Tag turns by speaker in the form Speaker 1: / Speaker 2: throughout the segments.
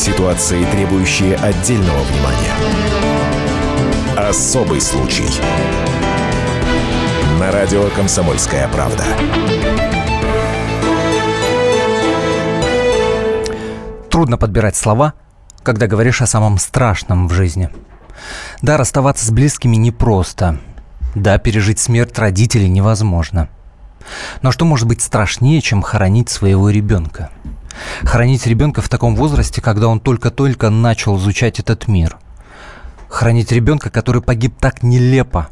Speaker 1: Ситуации, требующие отдельного внимания. Особый случай. На радио «Комсомольская правда».
Speaker 2: Трудно подбирать слова, когда говоришь о самом страшном в жизни. Да, расставаться с близкими непросто. Да, пережить смерть родителей невозможно. Но что может быть страшнее, чем хоронить своего ребенка? Хранить ребенка в таком возрасте, когда он только-только начал изучать этот мир. Хранить ребенка, который погиб так нелепо.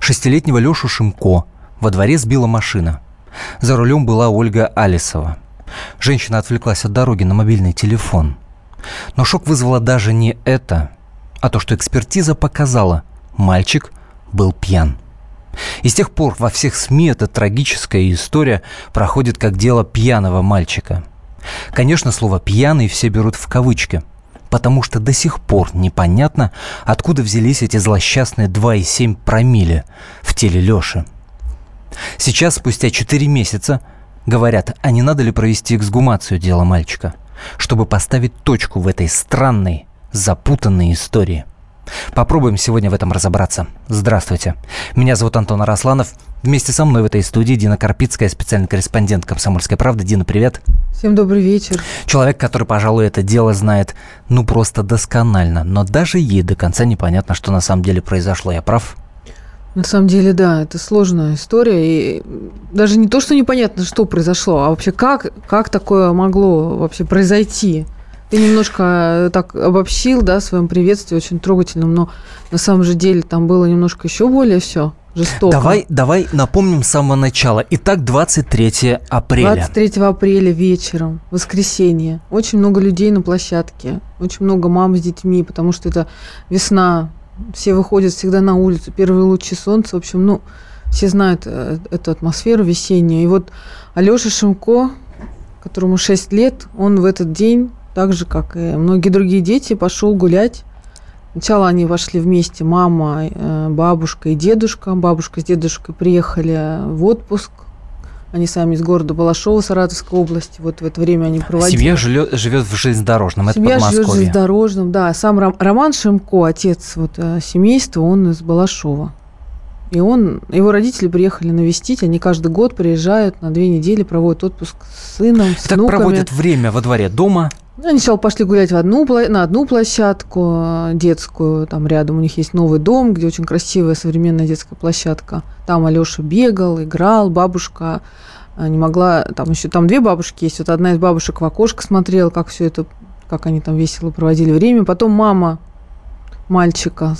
Speaker 2: Шестилетнего Лешу Шимко во дворе сбила машина. За рулем была Ольга Алисова – Женщина отвлеклась от дороги на мобильный телефон. Но шок вызвало даже не это, а то, что экспертиза показала, мальчик был пьян. И с тех пор во всех СМИ эта трагическая история проходит как дело пьяного мальчика. Конечно, слово «пьяный» все берут в кавычки, потому что до сих пор непонятно, откуда взялись эти злосчастные 2,7 промилле в теле Лёши. Сейчас, спустя 4 месяца, Говорят, а не надо ли провести эксгумацию дела мальчика, чтобы поставить точку в этой странной, запутанной истории? Попробуем сегодня в этом разобраться. Здравствуйте. Меня зовут Антон Арасланов. Вместе со мной в этой студии Дина Карпицкая, специальный корреспондент «Комсомольской правды». Дина, привет.
Speaker 3: Всем добрый вечер.
Speaker 2: Человек, который, пожалуй, это дело знает, ну, просто досконально. Но даже ей до конца непонятно, что на самом деле произошло. Я прав?
Speaker 3: На самом деле, да, это сложная история. И даже не то, что непонятно, что произошло, а вообще как, как такое могло вообще произойти. Ты немножко так обобщил, да, в своем приветствии, очень трогательном, но на самом же деле там было немножко еще более все жестоко.
Speaker 2: Давай, давай напомним с самого начала. Итак, 23 апреля.
Speaker 3: 23 апреля вечером, воскресенье. Очень много людей на площадке, очень много мам с детьми, потому что это весна, все выходят всегда на улицу, первые лучи солнца, в общем, ну, все знают э, эту атмосферу весеннюю. И вот Алёша Шимко, которому 6 лет, он в этот день, так же, как и многие другие дети, пошел гулять. Сначала они вошли вместе, мама, э, бабушка и дедушка. Бабушка с дедушкой приехали в отпуск они сами из города Балашова, Саратовской области. Вот в это время они проводили.
Speaker 2: Семья живет, живет в железнодорожном, это
Speaker 3: Семья живет в железнодорожном, да. Сам Роман Шимко, отец вот, э, семейства, он из Балашова. И он, его родители приехали навестить, они каждый год приезжают на две недели, проводят отпуск с сыном, с
Speaker 2: Так
Speaker 3: внуками.
Speaker 2: проводят время во дворе дома?
Speaker 3: Ну, они сначала пошли гулять в одну, на одну площадку э, детскую, там рядом у них есть новый дом, где очень красивая современная детская площадка. Там Алеша бегал, играл, бабушка э, не могла, там еще там две бабушки есть, вот одна из бабушек в окошко смотрела, как все это, как они там весело проводили время. Потом мама мальчика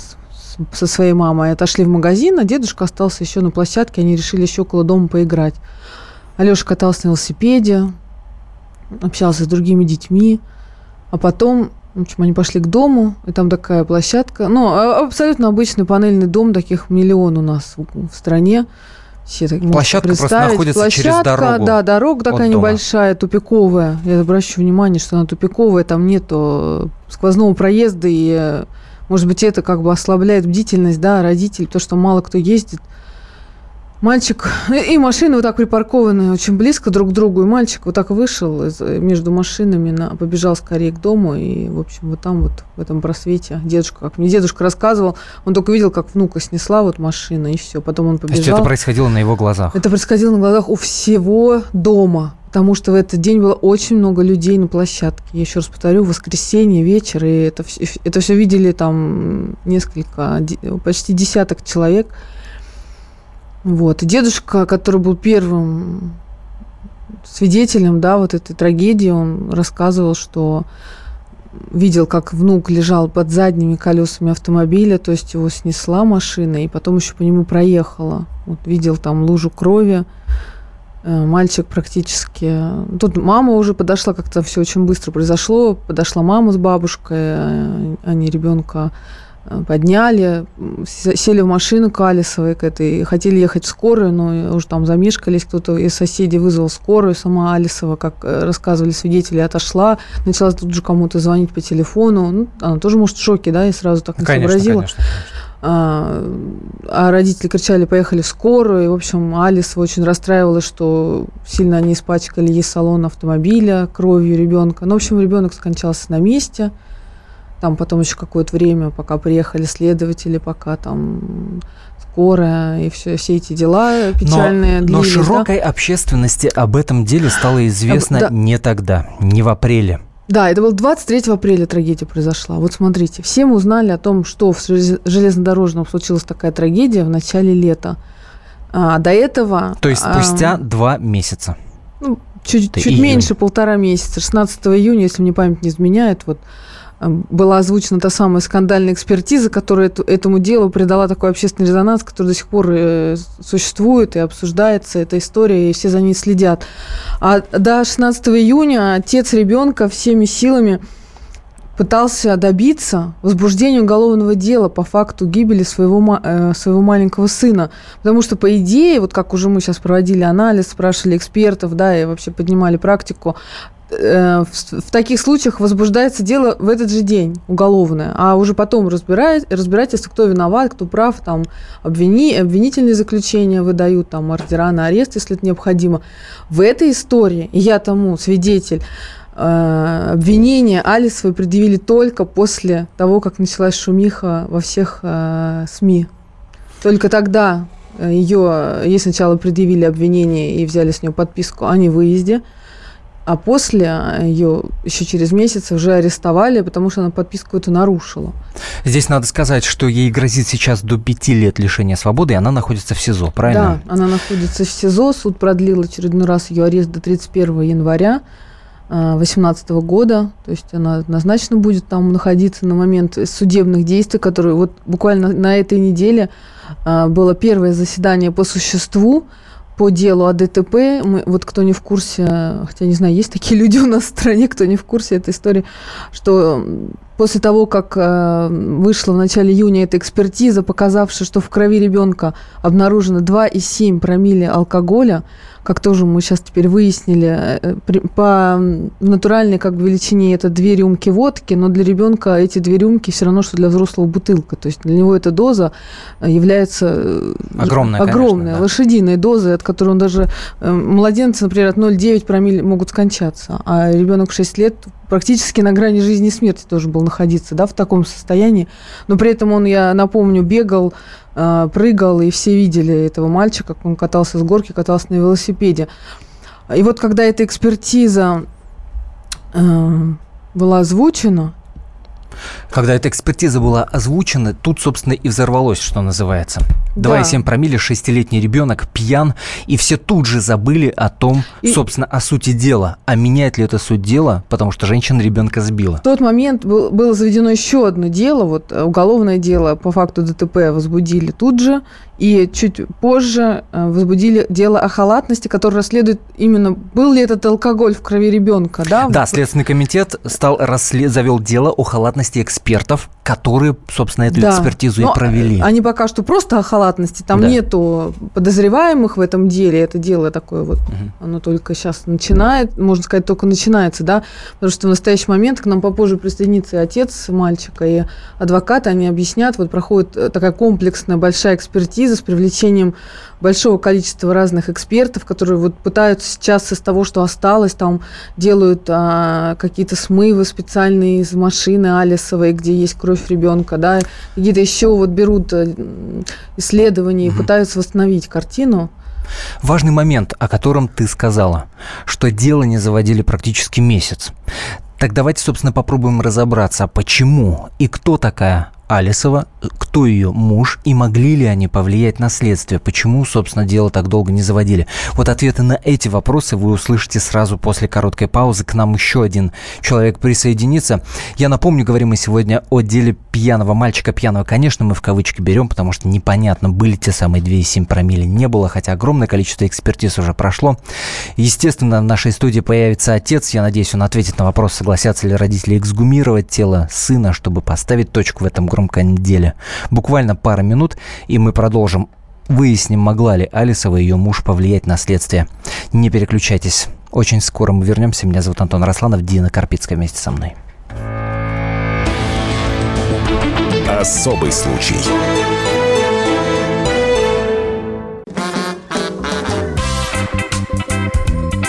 Speaker 3: со своей мамой отошли в магазин, а дедушка остался еще на площадке, они решили еще около дома поиграть. Алеша катался на велосипеде, общался с другими детьми, а потом в общем, они пошли к дому, и там такая площадка. Ну, а, абсолютно обычный панельный дом, таких миллион у нас в стране.
Speaker 2: Все так Площадка просто находится
Speaker 3: Площадка,
Speaker 2: через дорогу.
Speaker 3: Да, дорога такая небольшая, тупиковая. Я обращу внимание, что она тупиковая, там нету сквозного проезда, и может быть, это как бы ослабляет бдительность, да, родителей, то, что мало кто ездит. Мальчик и машины вот так припаркованы очень близко друг к другу, и мальчик вот так вышел из, между машинами, на, побежал скорее к дому, и, в общем, вот там вот, в этом просвете, дедушка, как мне дедушка рассказывал, он только видел, как внука снесла вот машина, и все, потом он побежал. То есть
Speaker 2: это происходило на его глазах?
Speaker 3: Это происходило на глазах у всего дома, потому что в этот день было очень много людей на площадке. Я еще раз повторю, воскресенье, вечер, и это, это все видели там несколько, почти десяток человек. Вот. И дедушка, который был первым свидетелем, да, вот этой трагедии, он рассказывал, что видел, как внук лежал под задними колесами автомобиля, то есть его снесла машина, и потом еще по нему проехала. Вот видел там лужу крови, Э, мальчик практически... Тут мама уже подошла, как-то все очень быстро произошло. Подошла мама с бабушкой, э, они ребенка подняли, сели в машину к Алисовой, к этой, хотели ехать в скорую, но уже там замешкались, кто-то из соседей вызвал скорую, сама Алисова, как рассказывали свидетели, отошла, начала тут же кому-то звонить по телефону, ну, она тоже, может, в шоке, да, и сразу так не конечно, сообразила. Конечно, конечно. а, а родители кричали, поехали в скорую. И, в общем, Алис очень расстраивалась, что сильно они испачкали ей салон автомобиля кровью ребенка. Ну, в общем, ребенок скончался на месте. Там потом еще какое-то время, пока приехали следователи, пока там скорая и все, все эти дела печальные.
Speaker 2: Но,
Speaker 3: длились,
Speaker 2: но широкой да? общественности об этом деле стало известно
Speaker 3: да.
Speaker 2: не тогда, не в апреле.
Speaker 3: Да, это был 23 апреля трагедия произошла. Вот смотрите, все мы узнали о том, что в железнодорожном случилась такая трагедия в начале лета. А до этого...
Speaker 2: То есть спустя а, два месяца.
Speaker 3: Ну, чуть, чуть меньше полтора месяца. 16 июня, если мне память не изменяет, вот была озвучена та самая скандальная экспертиза, которая этому делу придала такой общественный резонанс, который до сих пор э, существует и обсуждается эта история, и все за ней следят. А до 16 июня отец ребенка всеми силами пытался добиться возбуждения уголовного дела по факту гибели своего, э, своего маленького сына. Потому что, по идее, вот как уже мы сейчас проводили анализ, спрашивали экспертов, да, и вообще поднимали практику, Э, в, таких случаях возбуждается дело в этот же день уголовное, а уже потом разбирает, разбирательство, кто виноват, кто прав, там обвини, обвинительные заключения выдают, там ордера на арест, если это необходимо. В этой истории, я тому свидетель, э, обвинения Алисовой предъявили только после того, как началась шумиха во всех э, СМИ. Только тогда ее, ей сначала предъявили обвинение и взяли с нее подписку о невыезде – а после ее еще через месяц уже арестовали, потому что она подписку эту нарушила.
Speaker 2: Здесь надо сказать, что ей грозит сейчас до пяти лет лишения свободы, и она находится в СИЗО, правильно?
Speaker 3: Да, она находится в СИЗО. Суд продлил очередной раз ее арест до 31 января 2018 года. То есть она однозначно будет там находиться на момент судебных действий, которые вот буквально на этой неделе а, было первое заседание по существу по делу о ДТП. Мы, вот кто не в курсе, хотя не знаю, есть такие люди у нас в стране, кто не в курсе этой истории, что после того, как э, вышла в начале июня эта экспертиза, показавшая, что в крови ребенка обнаружено 2,7 промилле алкоголя, как тоже мы сейчас теперь выяснили, э, по натуральной как бы величине это две рюмки водки, но для ребенка эти две рюмки все равно, что для взрослого бутылка. То есть для него эта доза э, является
Speaker 2: э, огромная,
Speaker 3: огромная
Speaker 2: конечно, да.
Speaker 3: лошадиной дозой, от которой он даже младенцы, например, от 0,9 промилле могут скончаться, а ребенок в 6 лет практически на грани жизни и смерти тоже был находиться, да, в таком состоянии. Но при этом он, я напомню, бегал, э, прыгал, и все видели этого мальчика, как он катался с горки, катался на велосипеде. И вот когда эта экспертиза э, была озвучена,
Speaker 2: когда эта экспертиза была озвучена, тут, собственно, и взорвалось, что называется. Да. 2,7 промилле, шестилетний ребенок, пьян, и все тут же забыли о том, и... собственно, о сути дела. А меняет ли это суть дела, потому что женщина ребенка сбила?
Speaker 3: В тот момент был, было заведено еще одно дело, вот э, уголовное дело по факту ДТП возбудили тут же, и чуть позже э, возбудили дело о халатности, которое расследует именно, был ли этот алкоголь в крови ребенка. Да,
Speaker 2: да Следственный комитет стал расслед... завел дело о халатности экспертов, которые, собственно, эту да. экспертизу Но и провели.
Speaker 3: Они пока что просто о халатности, там да. нету подозреваемых в этом деле, это дело такое вот, угу. оно только сейчас начинает, можно сказать, только начинается, да, потому что в настоящий момент к нам попозже присоединится и отец мальчика, и адвокаты, они объяснят, вот проходит э, такая комплексная большая экспертиза с привлечением большого количества разных экспертов, которые вот пытаются сейчас из того, что осталось, там делают а, какие-то смывы специальные из машины Алисовой, где есть кровь ребенка, да, какие-то еще вот берут э, исследования и пытаются восстановить картину.
Speaker 2: Важный момент, о котором ты сказала, что дело не заводили практически месяц. Так давайте, собственно, попробуем разобраться, почему и кто такая Алисова, кто ее муж и могли ли они повлиять на следствие, почему, собственно, дело так долго не заводили. Вот ответы на эти вопросы вы услышите сразу после короткой паузы. К нам еще один человек присоединится. Я напомню, говорим мы сегодня о деле пьяного мальчика. Пьяного, конечно, мы в кавычки берем, потому что непонятно, были те самые 2,7 промили, не было, хотя огромное количество экспертиз уже прошло. Естественно, в нашей студии появится отец. Я надеюсь, он ответит на вопрос, согласятся ли родители эксгумировать тело сына, чтобы поставить точку в этом громком деле. Буквально пара минут, и мы продолжим. Выясним, могла ли Алисова и ее муж повлиять на следствие. Не переключайтесь. Очень скоро мы вернемся. Меня зовут Антон Росланов, Дина Карпицкая вместе со мной.
Speaker 1: Особый случай.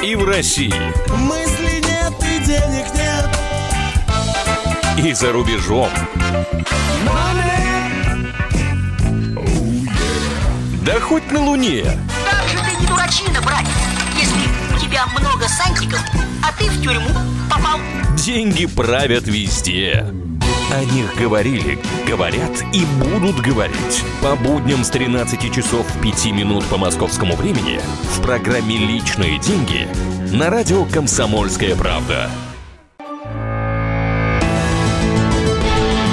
Speaker 4: И в России.
Speaker 5: Мысли И
Speaker 4: за рубежом. Да хоть на Луне.
Speaker 6: Как же ты не дурачина, братец, если у тебя много сантиков, а ты в тюрьму попал.
Speaker 4: Деньги правят везде. О них говорили, говорят и будут говорить. По будням с 13 часов 5 минут по московскому времени в программе «Личные деньги» на радио «Комсомольская правда».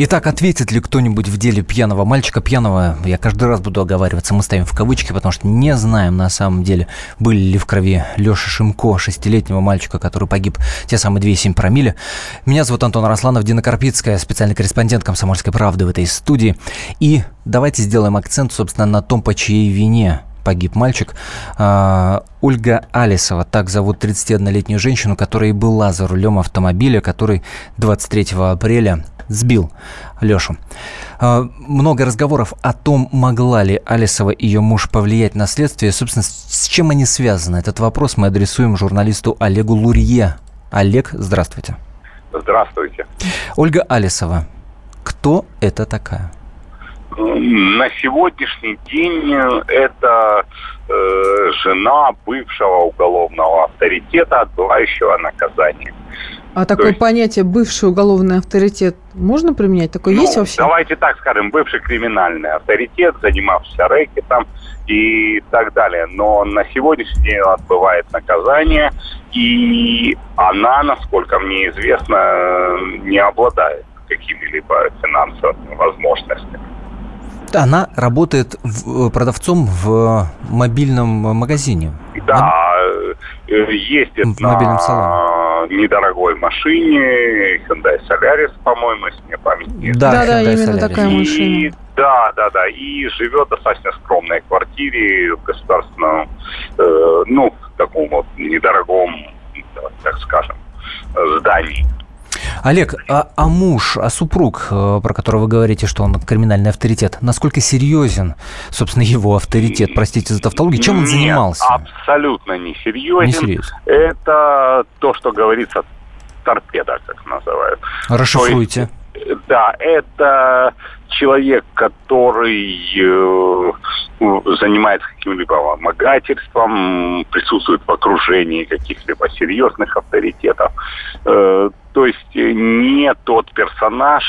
Speaker 2: Итак, ответит ли кто-нибудь в деле пьяного мальчика? Пьяного, я каждый раз буду оговариваться, мы ставим в кавычки, потому что не знаем на самом деле, были ли в крови Леша Шимко, шестилетнего мальчика, который погиб те самые 2,7 промили. Меня зовут Антон Арасланов, Дина Карпицкая, специальный корреспондент «Комсомольской правды» в этой студии. И давайте сделаем акцент, собственно, на том, по чьей вине погиб мальчик. А, Ольга Алисова, так зовут 31-летнюю женщину, которая и была за рулем автомобиля, который 23 апреля сбил Лешу. А, много разговоров о том, могла ли Алисова и ее муж повлиять на следствие. Собственно, с чем они связаны? Этот вопрос мы адресуем журналисту Олегу Лурье. Олег, здравствуйте.
Speaker 7: Здравствуйте.
Speaker 2: Ольга Алисова. Кто это такая?
Speaker 7: На сегодняшний день это э, жена бывшего уголовного авторитета, отбывающего наказание.
Speaker 3: А такое
Speaker 7: есть-
Speaker 3: понятие бывший уголовный авторитет можно применять? Такое
Speaker 7: Ну,
Speaker 3: есть вообще?
Speaker 7: Давайте так скажем, бывший криминальный авторитет, занимавшийся рэкетом и так далее. Но на сегодняшний день отбывает наказание, и она, насколько мне известно, не обладает какими-либо финансовыми возможностями.
Speaker 2: Она работает в- продавцом в мобильном магазине.
Speaker 7: Да, э, ездит
Speaker 2: В мобильном
Speaker 7: на
Speaker 2: салоне.
Speaker 7: недорогой машине, Hyundai Solaris, по-моему, если мне память не
Speaker 2: Да,
Speaker 3: Да-да,
Speaker 2: Hyundai
Speaker 3: именно
Speaker 2: Solaris.
Speaker 3: такая
Speaker 7: И,
Speaker 3: машина.
Speaker 7: да, да, да. И живет в достаточно скромной квартире в государственном, э, ну, таком вот недорогом, да, так скажем, э, здании.
Speaker 2: Олег, а, а муж, а супруг, э, про которого вы говорите, что он криминальный авторитет, насколько серьезен, собственно, его авторитет, простите за тавтологию, чем он
Speaker 7: Нет,
Speaker 2: занимался?
Speaker 7: абсолютно не серьезен.
Speaker 2: Не серьезен.
Speaker 7: Это то, что говорится, торпеда, как называют.
Speaker 2: Расшифруйте.
Speaker 7: Да, это человек, который э, занимается каким-либо вымогательством, присутствует в окружении каких-либо серьезных авторитетов. Э, то есть э, не тот персонаж,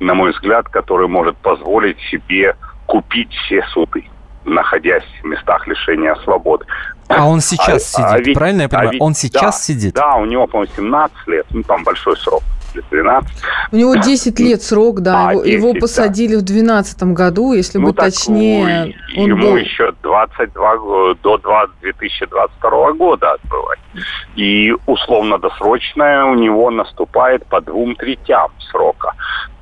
Speaker 7: на мой взгляд, который может позволить себе купить все суды находясь в местах лишения свободы.
Speaker 2: А он сейчас
Speaker 7: А- а
Speaker 2: сидит,
Speaker 7: ведь-
Speaker 2: правильно я
Speaker 7: а
Speaker 2: понимаю?
Speaker 7: ведь-
Speaker 2: он сейчас
Speaker 7: да,
Speaker 2: сидит?
Speaker 7: Да, у него, по-моему, 17 лет, ну там большой срок, или 12.
Speaker 3: У него 10 лет срок, да.
Speaker 7: А,
Speaker 3: его,
Speaker 7: 10,
Speaker 3: его
Speaker 7: да.
Speaker 3: посадили в 2012 году, если
Speaker 7: Ну,
Speaker 3: быть точнее. Он
Speaker 7: ему
Speaker 3: был...
Speaker 7: еще 22 го- до 2 2022 года отбывать. И условно-досрочное у него наступает по двум третям срока.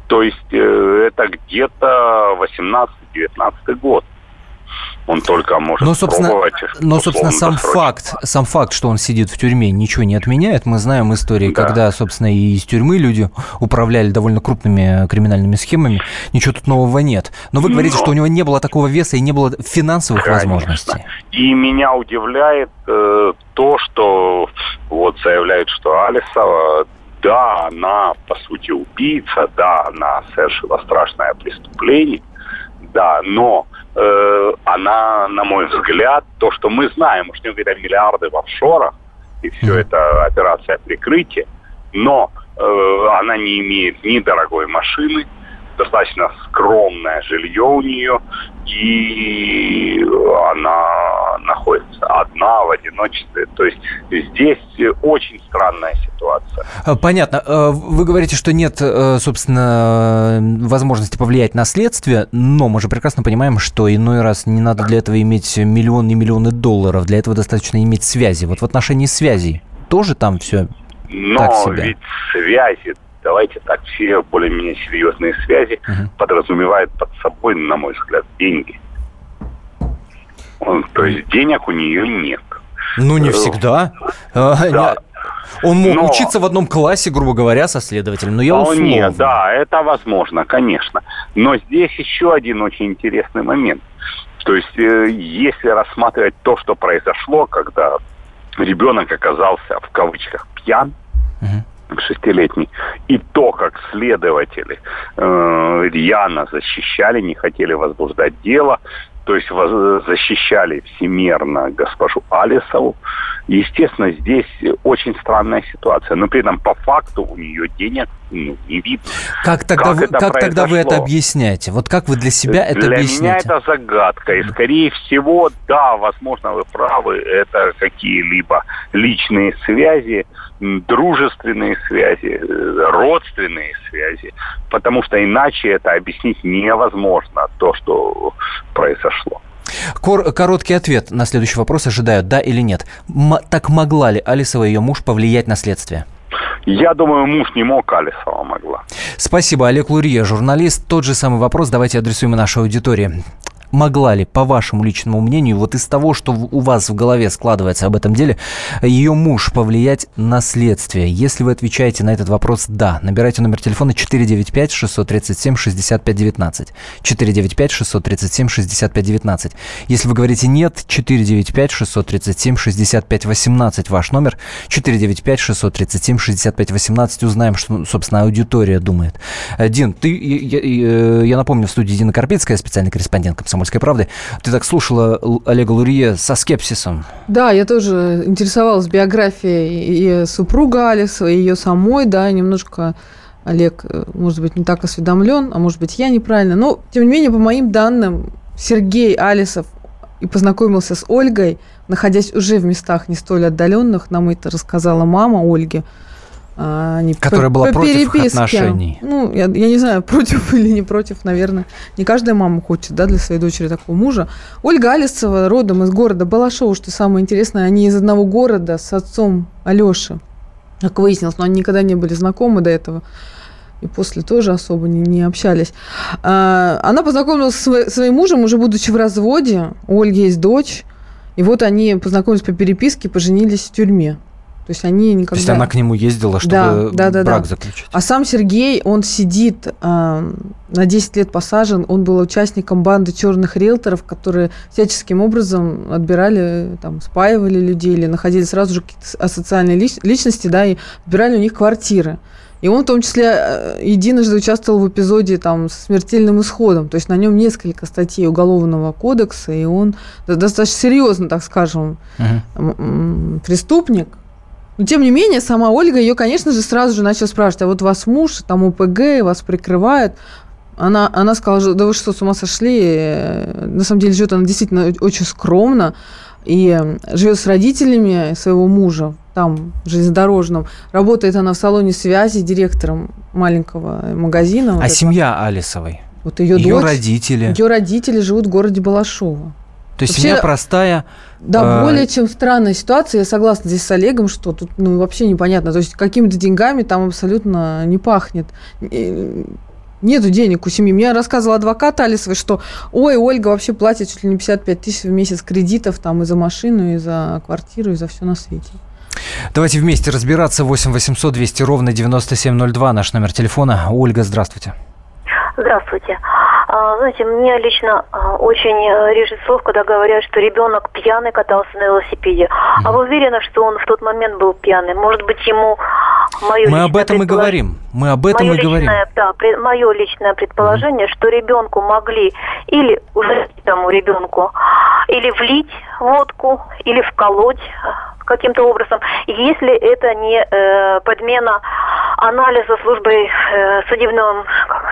Speaker 7: То есть э, это где-то 18-19 год. Он только может
Speaker 2: Но, собственно,
Speaker 7: пробовать.
Speaker 2: но, собственно, сам факт, сам факт, что он сидит в тюрьме, ничего не отменяет. Мы знаем истории,
Speaker 7: Да.
Speaker 2: когда, собственно, и из тюрьмы люди управляли довольно крупными криминальными схемами. Ничего тут нового нет. Но вы говорите,
Speaker 7: Но-
Speaker 2: что у него не было такого веса и не было финансовых
Speaker 7: Конечно.
Speaker 2: возможностей.
Speaker 7: И меня удивляет э, то, что вот заявляют, что Алисова, да, она по сути убийца, да, она совершила страшное преступление, да, но э, она, на мой взгляд, то, что мы знаем, уж не говоря, миллиарды в офшорах, и все это операция прикрытия, но э, она не имеет ни дорогой машины, достаточно скромное жилье у нее, и она находится одна в одиночестве. То есть здесь очень странная ситуация.
Speaker 2: А, Понятно. Э, Вы говорите, что нет, э, собственно, возможности повлиять на следствие, но мы же прекрасно понимаем, что иной раз не надо для этого иметь миллионы и миллионы долларов. Для этого достаточно иметь связи. Вот в отношении связей тоже там все
Speaker 7: Но
Speaker 2: Так себе.
Speaker 7: ведь связи давайте так, все более-менее серьезные связи
Speaker 2: Мгм.
Speaker 7: подразумевают под собой, на мой взгляд, деньги. Он- то есть денег у нее нет.
Speaker 2: Ну, не всегда. А,
Speaker 7: Да.
Speaker 2: Он мог
Speaker 7: Но-
Speaker 2: учиться в одном классе, грубо говоря, со следователем. Но я условно.
Speaker 7: Вполне, да, это возможно, конечно. Но здесь еще один очень интересный момент. То есть, э, если рассматривать то, что произошло, когда ребенок оказался в кавычках пьян,
Speaker 2: Мгм.
Speaker 7: Шестилетний, и то, как следователи э, защищали, не хотели возбуждать дело, то есть защищали всемерно госпожу Алисову. Естественно, здесь очень странная ситуация, но при этом по факту у нее денег ну, не видно.
Speaker 2: Как тогда,
Speaker 7: Как
Speaker 2: вы,
Speaker 7: это
Speaker 2: как тогда вы это объясняете? Вот как вы для себя это
Speaker 7: Для
Speaker 2: объясните?
Speaker 7: меня это загадка. И, скорее всего, да, возможно, вы правы, это какие-либо личные связи, дружественные связи, э, родственные связи. Потому что иначе это объяснить невозможно, то, что произошло.
Speaker 2: Кор- короткий ответ на следующий вопрос ожидаю, да или нет. М- так могла ли Алисова и ее муж повлиять на следствие?
Speaker 7: Я думаю, муж не мог, Алисова могла.
Speaker 2: Спасибо, Олег Лурье, журналист. Тот же самый вопрос давайте адресуем и нашей аудитории. Могла ли, по вашему личному мнению, вот из того, что у вас в голове складывается об этом деле, ее муж повлиять на следствие? Если вы отвечаете на этот вопрос «да», набирайте номер телефона 495-637-6519. 495-637-6519. Если вы говорите «нет», 495-637-6518 ваш номер. 495-637-6518. Узнаем, что, собственно, аудитория думает. Э, Дин, ты, я, я- я напомню, в студии Дина Карпицкая, специальный корреспондент «Комсомольской правды». Ты так слушала Олега Лурье со скепсисом.
Speaker 3: Да, я тоже интересовалась биографией и супруга Алиса, и ее самой, да, немножко Олег, э, может быть, не так осведомлен, а может быть, я неправильно. Но, тем не менее, по моим данным, Сергей Алисов и познакомился с Ольгой, находясь уже в местах не столь отдаленных, нам это рассказала мама Ольги. А, Они
Speaker 2: Которая была против их отношений.
Speaker 3: Ну, я, я не знаю, против или не против, наверное. Не каждая мама хочет, да, для своей дочери такого мужа. Ольга Алисова родом из города Балашова, что самое интересное, они из одного города с отцом Алеши, как выяснилось, но они никогда не были знакомы до этого. И после тоже особо не, не общались. А, она познакомилась со сво- своим мужем, уже будучи в разводе. У Ольги есть дочь. И вот они познакомились по переписке, поженились в тюрьме. То есть они никогда...
Speaker 2: То есть она к нему ездила, чтобы
Speaker 3: Да, да, да,
Speaker 2: брак
Speaker 3: да.
Speaker 2: заключить.
Speaker 3: А сам Сергей, он сидит э, на 10 лет посажен. Он был участником банды черных риэлторов, которые всяческим образом отбирали, там, спаивали людей или находили сразу же какие-то асоциальные лич- личности, да, и отбирали у них квартиры. И он в том числе э, единожды участвовал в эпизоде там, с смертельным исходом. То есть на нем несколько статей Уголовного кодекса, и он до- достаточно серьезно, так скажем, м, преступник. Но тем не менее, сама Ольга ее, конечно же, сразу же начала спрашивать, а вот вас муж, там УПГ, вас прикрывает. Она, она сказала, да вы что, с ума сошли? На самом деле живет она действительно очень скромно и э, живет с родителями своего мужа, там, железнодорожном. Работает она в салоне связи директором маленького магазина. вот
Speaker 2: А
Speaker 3: этого.
Speaker 2: семья Алисовой?
Speaker 3: Вот ее,
Speaker 2: Ее
Speaker 3: дочь,
Speaker 2: родители?
Speaker 3: ее родители живут в городе Балашова.
Speaker 2: То есть
Speaker 3: Вообще-
Speaker 2: семья простая.
Speaker 3: Да,
Speaker 2: А,
Speaker 3: более чем странная ситуация. Я согласна здесь с Олегом, что тут ну, вообще непонятно. То есть какими-то деньгами там абсолютно не пахнет. Нету денег у семьи. Мне рассказывал адвокат Алисовой, что ой, Ольга вообще платит чуть ли не 55 тысяч в месяц кредитов там и за машину, и за квартиру, и за все на свете.
Speaker 2: Давайте вместе разбираться. 8 800 200 ровно 9702 наш номер телефона. Ольга, здравствуйте.
Speaker 8: Здравствуйте. А, Знаете, мне лично а, очень э, режет слов, когда говорят, что ребенок пьяный катался на велосипеде. А вы уверены, что он в тот момент был пьяный? Может быть, ему мое
Speaker 2: Мы об этом и говорим. Мы об этом
Speaker 8: мое
Speaker 2: и говорим.
Speaker 8: личное, да, мое личное предположение, что ребенку могли или уже тому ребенку, или влить водку, или вколоть э, каким-то образом, если это не э, подмена анализа службой э, судебным как,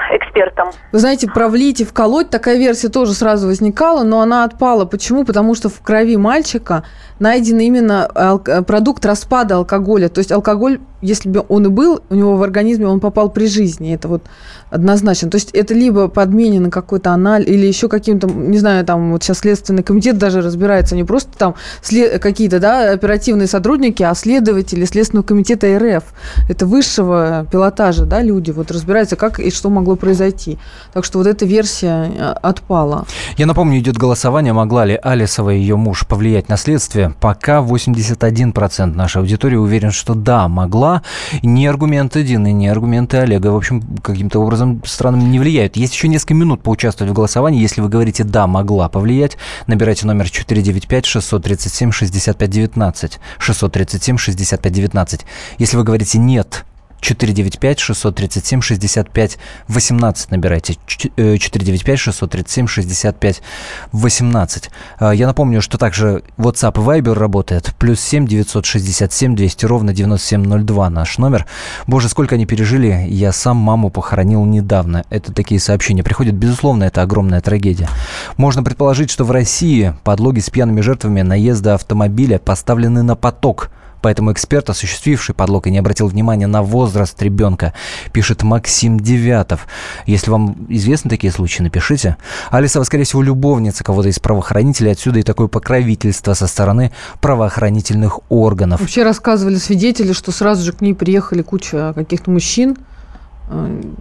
Speaker 8: экспертом.
Speaker 3: Вы знаете, про влить и вколоть такая версия тоже сразу возникала, но она отпала. Почему? Потому что в крови мальчика найден именно продукт распада алкоголя. То есть алкоголь если бы он и был, у него в организме он попал при жизни. Это вот однозначно. То есть это либо подменено какой-то анализ, или еще каким-то, не знаю, там вот сейчас Следственный комитет даже разбирается, не просто там след... какие-то, да, оперативные сотрудники, а следователи Следственного комитета РФ. Это высшего пилотажа, да, люди вот разбираются, как и что могло произойти. Так что вот эта версия э, отпала.
Speaker 2: Я напомню, идет голосование, могла ли Алисова и ее муж повлиять на следствие. Пока 81% нашей аудитории уверен, что да, могла. Не аргументы Дины, не аргументы Олега, в общем, каким-то образом странным не влияют. Есть еще несколько минут поучаствовать в голосовании. Если вы говорите «да, могла повлиять», набирайте номер 495-637-6519. 637-6519. Если вы говорите «нет», 495-637-65-18 набирайте. 495-637-65-18. Э, я напомню, что также WhatsApp и Viber работает. Плюс 7 967 200 ровно 9702 наш номер. Боже, сколько они пережили. Я сам маму похоронил недавно. Это такие сообщения приходят. Безусловно, это огромная трагедия. Можно предположить, что в России подлоги с пьяными жертвами наезда автомобиля поставлены на поток – Поэтому эксперт, осуществивший подлог и не обратил внимания на возраст ребенка, пишет Максим Девятов. Если вам известны такие случаи, напишите. Алисова, скорее всего, любовница кого-то из правоохранителей. Отсюда и такое покровительство со стороны правоохранительных органов.
Speaker 3: Вообще рассказывали свидетели, что сразу же к ней приехали куча каких-то мужчин,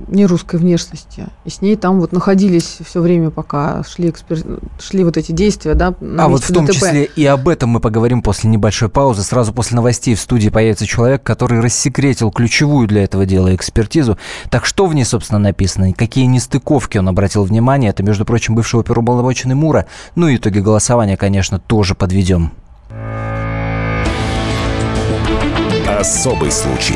Speaker 3: не русской внешности. И с ней там вот находились все время, пока шли, экспер... шли вот эти действия, да,
Speaker 2: А вот в том ДТП. числе и об этом мы поговорим после небольшой паузы. Сразу после новостей в студии появится человек, который рассекретил ключевую для этого дела экспертизу. Так что в ней, собственно, написано? Какие нестыковки он обратил внимание? Это, между прочим, бывший оперуполномоченный Мура. Ну и итоги голосования, конечно, тоже подведем.
Speaker 1: Особый случай.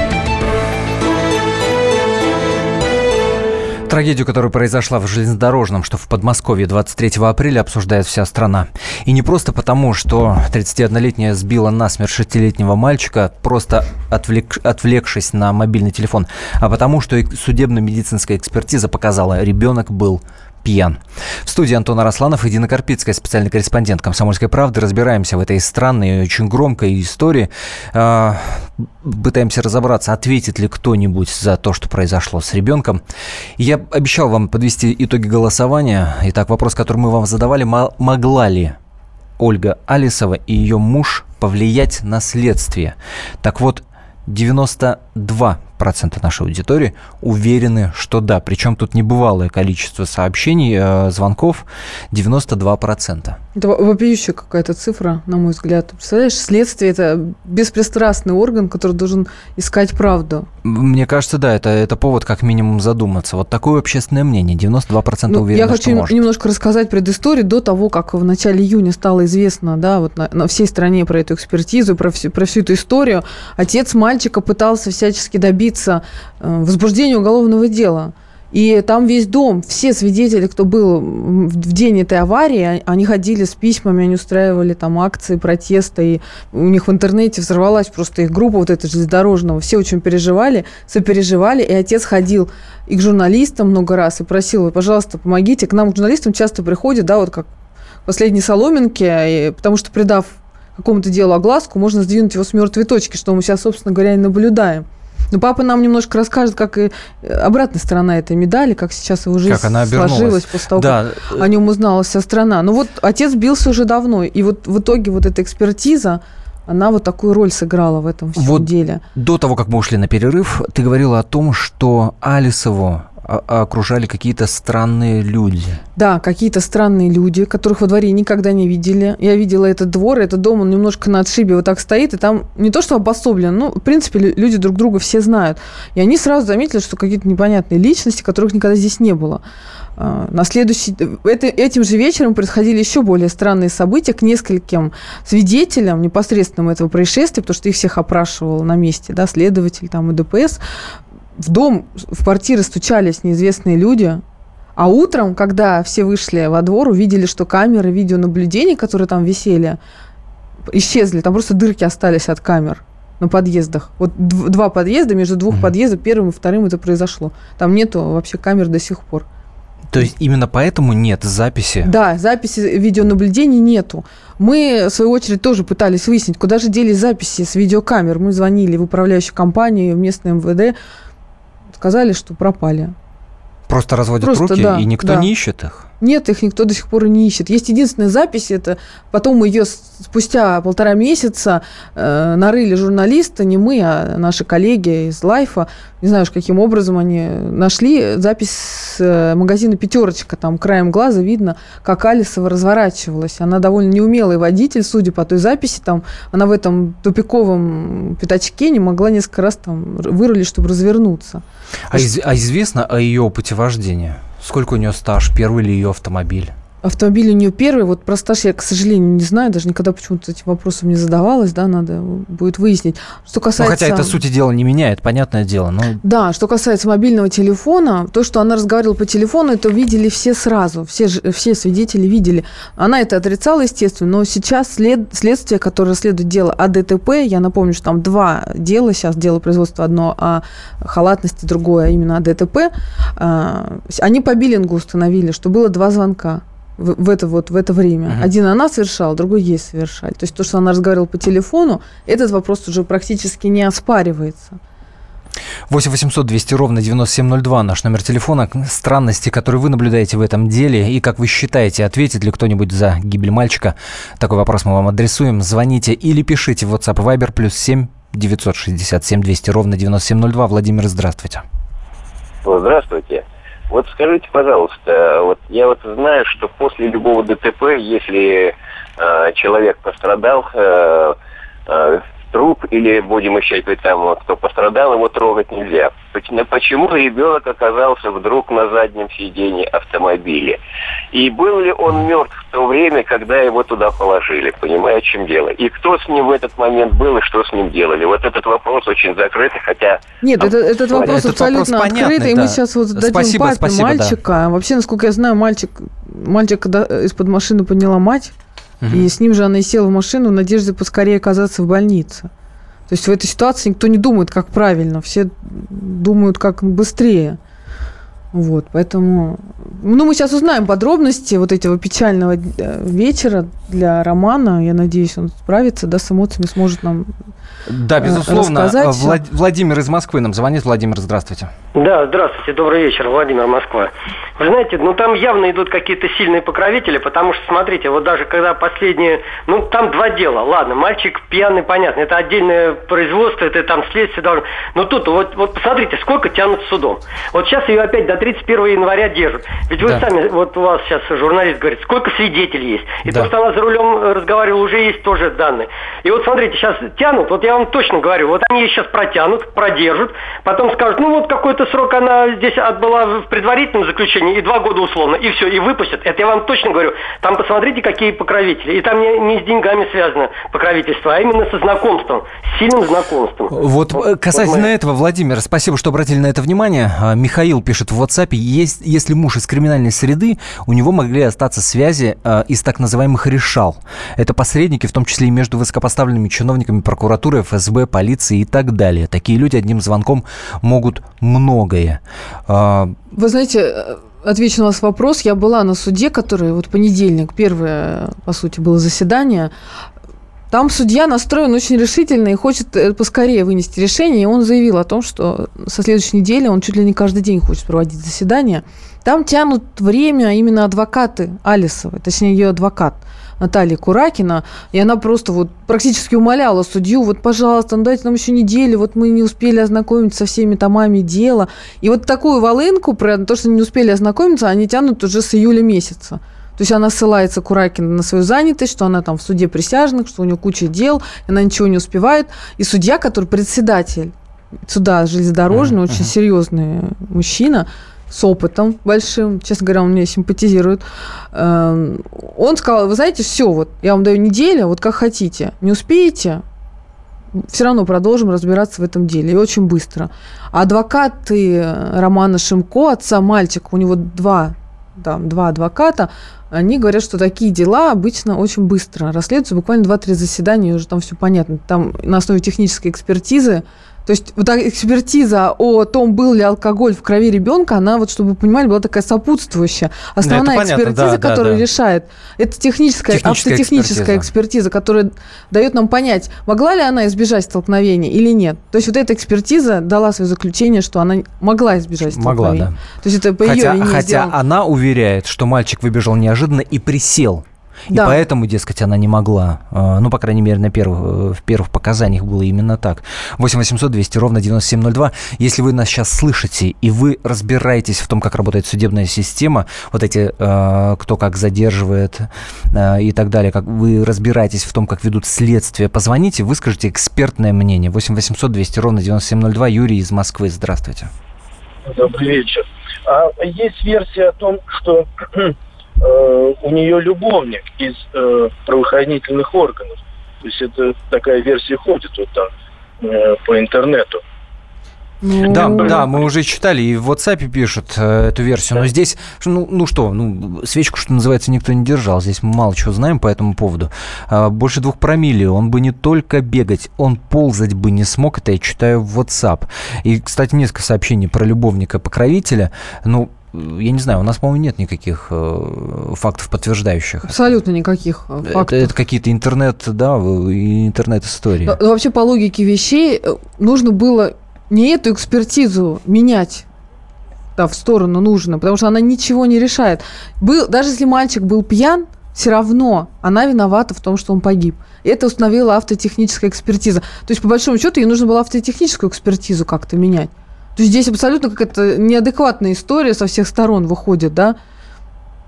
Speaker 2: Трагедию, которая произошла в железнодорожном, что в Подмосковье 23 апреля обсуждает вся страна. И не просто потому, что 31-летняя сбила насмерть шестилетнего мальчика, просто отвлек, отвлекшись на мобильный телефон, а потому, что судебно-медицинская экспертиза показала, ребенок был пьян. В студии Антона Росланов и Дина Карпицкая, специальный корреспондент «Комсомольской правды». Разбираемся в этой странной и очень громкой истории. А, пытаемся разобраться, ответит ли кто-нибудь за то, что произошло с ребенком. Я обещал вам подвести итоги голосования. Итак, вопрос, который мы вам задавали. Могла ли Ольга Алисова и ее муж повлиять на следствие? Так вот, 92 процента нашей аудитории уверены, что да. Причем тут небывалое количество сообщений, э, звонков 92%.
Speaker 3: Это вопиющая какая-то цифра, на мой взгляд. Представляешь, следствие – это беспристрастный орган, который должен искать правду.
Speaker 2: Мне кажется, да, это, это повод как минимум задуматься. Вот такое общественное мнение. 92% ну, уверены,
Speaker 3: Я хочу
Speaker 2: что может.
Speaker 3: немножко рассказать предысторию до того, как в начале июня стало известно да, вот на, на всей стране про эту экспертизу, про всю, про всю эту историю. Отец мальчика пытался всячески добиться добиться э, возбуждения уголовного дела. И там весь дом, все свидетели, кто был в день этой аварии, они ходили с письмами, они устраивали там акции протеста, и у них в интернете взорвалась просто их группа вот эта железнодорожного. Все очень переживали, сопереживали, и отец ходил и к журналистам много раз и просил, пожалуйста, помогите. К нам, к журналистам, часто приходят, да, вот как последние соломинки, потому что придав какому-то делу огласку, можно сдвинуть его с мертвой точки, что мы сейчас, собственно говоря, и наблюдаем. Но папа нам немножко расскажет, как и э, обратная сторона этой медали, как сейчас его жизнь как она сложилась после того, да. как о нем узнала вся страна. Ну вот отец бился уже давно, и вот в итоге вот эта экспертиза, она вот такую роль сыграла в этом всем
Speaker 2: вот
Speaker 3: деле.
Speaker 2: До того, как мы ушли на перерыв, ты говорила о том, что Алисову окружали какие-то странные люди.
Speaker 3: Да, какие-то странные люди, которых во дворе никогда не видели. Я видела этот двор, этот дом, он немножко на отшибе вот так стоит, и там не то что обособлен, ну, в принципе, люди друг друга все знают. И они сразу заметили, что какие-то непонятные личности, которых никогда здесь не было. А, на следующий... Этим же вечером происходили еще более странные события к нескольким свидетелям непосредственным этого происшествия, потому что их всех опрашивал на месте, да, следователь там и ДПС в дом, в квартиры стучались неизвестные люди, а утром, когда все вышли во двор, увидели, что камеры видеонаблюдения, которые там висели, исчезли. Там просто дырки остались от камер на подъездах. Вот два подъезда, между двух mm-hmm. подъездов, первым и вторым это произошло. Там нету вообще камер до сих пор.
Speaker 2: То есть именно поэтому нет записи?
Speaker 3: Да, записи видеонаблюдений нету. Мы, в свою очередь, тоже пытались выяснить, куда же делись записи с видеокамер. Мы звонили в управляющую компанию, в местное МВД сказали, что пропали.
Speaker 2: Просто разводят Просто, руки, да, и никто да. не ищет их?
Speaker 3: Нет, их никто до сих пор не ищет. Есть единственная запись, это потом ее спустя полтора месяца э, нарыли журналисты, не мы, а наши коллеги из Лайфа. Не знаю уж, каким образом они нашли запись с э, магазина «Пятерочка». Там краем глаза видно, как Алисова разворачивалась. Она довольно неумелый водитель, судя по той записи. Там, она в этом тупиковом пятачке не могла несколько раз там вырулить, чтобы развернуться.
Speaker 2: А, из, а известно о ее опыте вождения? Сколько у нее стаж? Первый ли ее автомобиль?
Speaker 3: Автомобиль у нее первый. Вот про стаж я, к сожалению, не знаю. Даже никогда почему-то этим вопросом не задавалась. Да, надо будет выяснить.
Speaker 2: Что касается... Ну, хотя это сути дела не меняет, понятное дело. Но...
Speaker 3: Да, что касается мобильного телефона, то, что она разговаривала по телефону, это видели все сразу. Все, все свидетели видели. Она это отрицала, естественно. Но сейчас след, следствие, которое расследует дело о ДТП, я напомню, что там два дела. Сейчас дело производства одно о халатности, другое именно о ДТП. А, они по биллингу установили, что было два звонка в, в это вот в это время. Uh-huh. Один она совершала, другой ей совершали. То есть то, что она разговаривала по телефону, этот вопрос уже практически не оспаривается.
Speaker 2: 8 800 200 ровно 9702 наш номер телефона. Странности, которые вы наблюдаете в этом деле и как вы считаете, ответит ли кто-нибудь за гибель мальчика? Такой вопрос мы вам адресуем. Звоните или пишите в WhatsApp Viber плюс 7 967 200 ровно 9702. Владимир, здравствуйте.
Speaker 9: Здравствуйте. Вот скажите, пожалуйста, вот я вот знаю, что после любого ДТП, если э, человек пострадал, э, э, труп или будем еще там, кто пострадал, его трогать нельзя. Почему ребенок оказался вдруг на заднем сидении автомобиля? И был ли он мертв в то время, когда его туда положили? Понимаю, о чем дело. И кто с ним в этот момент был и что с ним делали? Вот этот вопрос очень закрытый, хотя...
Speaker 3: Нет, там, это, этот вопрос этот абсолютно вопрос открытый, понятный, и да. мы сейчас вот дадим спасибо, папе спасибо, мальчика. Да. Вообще, насколько я знаю, мальчик, мальчик когда из-под машины подняла мать, Угу. И с ним же она и села в машину в надежде поскорее оказаться в больнице. То есть в этой ситуации никто не думает, как правильно, все думают, как быстрее. Вот, поэтому... Ну, мы сейчас узнаем подробности вот этого печального э, вечера для Романа. Я надеюсь, он справится, да, с эмоциями, сможет нам
Speaker 2: да, э, безусловно. Рассказать. Влад... Владимир из Москвы нам звонит. Владимир, здравствуйте.
Speaker 10: Да, здравствуйте, добрый вечер, Владимир, Москва. Вы знаете, ну там явно идут какие-то сильные покровители, потому что, смотрите, вот даже когда последние, ну там два дела, ладно, мальчик пьяный, понятно, это отдельное производство, это там следствие должно, но тут вот, вот посмотрите, сколько тянут судом. Вот сейчас ее опять до 31 января держат. Ведь вы да. сами, вот у вас сейчас журналист говорит, сколько свидетелей есть. И да. то, что она за рулем разговаривала, уже есть тоже данные. И вот смотрите, сейчас тянут, вот я вам точно говорю, вот они ее сейчас протянут, продержат, потом скажут, ну вот какой-то срок она здесь отбыла в предварительном заключении, и два года условно, и все, и выпустят. Это я вам точно говорю. Там посмотрите, какие покровители. И там не, не с деньгами связано покровительство, а именно со знакомством, с сильным знакомством.
Speaker 2: Вот, вот касательно вот мы... этого, Владимир, спасибо, что обратили на это внимание. А, Михаил пишет в WhatsApp, есть, если муж из криминальной среды, у него могли остаться связи э, из так называемых решал. Это посредники, в том числе и между высокопоставленными чиновниками прокуратуры, ФСБ, полиции и так далее. Такие люди одним звонком могут многое.
Speaker 3: А, Вы знаете, э, отвечу на вас вопрос. Я была на суде, который вот понедельник, первое, по сути, было заседание. Там судья настроен очень решительно и хочет э, поскорее вынести решение. И он заявил о том, что со следующей недели он чуть ли не каждый день хочет проводить заседание. Там тянут время именно адвокаты Алисовой, точнее ее адвокат. Наталья Куракина, и она просто вот практически умоляла судью, вот, пожалуйста, ну дайте нам еще неделю, вот мы не успели ознакомиться со всеми томами дела. И вот такую волынку про то, что не успели ознакомиться, они тянут уже с июля месяца. То есть она ссылается Куракина на свою занятость, что она там в суде присяжных, что у нее куча дел, она ничего не успевает. И судья, который председатель суда железнодорожный, mm-hmm. очень серьезный мужчина, с опытом большим, честно говоря, он мне симпатизирует. Эм, он сказал, вы знаете, все, вот я вам даю неделю, вот как хотите. Не успеете, все равно продолжим разбираться в этом деле. И очень быстро. Адвокаты Романа Шимко, отца мальчика, у него два, да, два адвоката, они говорят, что такие дела обычно очень быстро расследуются, буквально 2-3 заседания, и уже там все понятно. Там на основе технической экспертизы то есть вот экспертиза о том, был ли алкоголь в крови ребенка, она, вот чтобы вы понимали, была такая сопутствующая. Основная да, экспертиза, да, которая да, решает, это техническая, техническая автотехническая экспертиза. экспертиза, которая дает нам понять, могла ли она избежать столкновения или нет. То есть вот эта экспертиза дала свое заключение, что она могла избежать столкновения. Могла, да. То есть это по
Speaker 2: хотя,
Speaker 3: ее
Speaker 2: Хотя сделано. она уверяет, что мальчик выбежал неожиданно и присел. И да. поэтому, дескать, она не могла. А, ну, по крайней мере, на первых, в первых показаниях было именно так. 8 800 200 ровно 9702. Если вы нас сейчас слышите, и вы разбираетесь в том, как работает судебная система, вот эти, а, кто как задерживает и так далее, как вы разбираетесь в том, как ведут следствие, позвоните, выскажите экспертное мнение. 8 800 200 ровно 9702. Юрий из Москвы. Здравствуйте.
Speaker 11: Добрый вечер. А есть версия о том, что э, у нее любовник из э, правоохранительных органов. То есть это такая версия ходит вот там э, по интернету.
Speaker 2: Ну... Да, да, мы уже читали, и в WhatsApp пишут э, эту версию. Но здесь, ну, ну что, ну, свечку, что называется, никто не держал. Здесь мы мало чего знаем по этому поводу. А, больше двух промилле. Он бы не только бегать, он ползать бы не смог. Это я читаю в WhatsApp. И, кстати, несколько сообщений про любовника-покровителя. Ну, я не знаю, у нас, по-моему, нет никаких э, фактов подтверждающих.
Speaker 3: Абсолютно никаких э, фактов.
Speaker 2: Это, это какие-то интернет, да, интернет-истории.
Speaker 3: Но, но вообще по логике вещей э, нужно было не эту экспертизу менять да, в сторону нужно, потому что она ничего не решает. Был, даже если мальчик был пьян, все равно она виновата в том, что он погиб. Это установила автотехническая экспертиза. То есть, по большому счету, ей нужно было автотехническую экспертизу как-то менять. То есть здесь абсолютно какая-то неадекватная история со всех сторон выходит, да?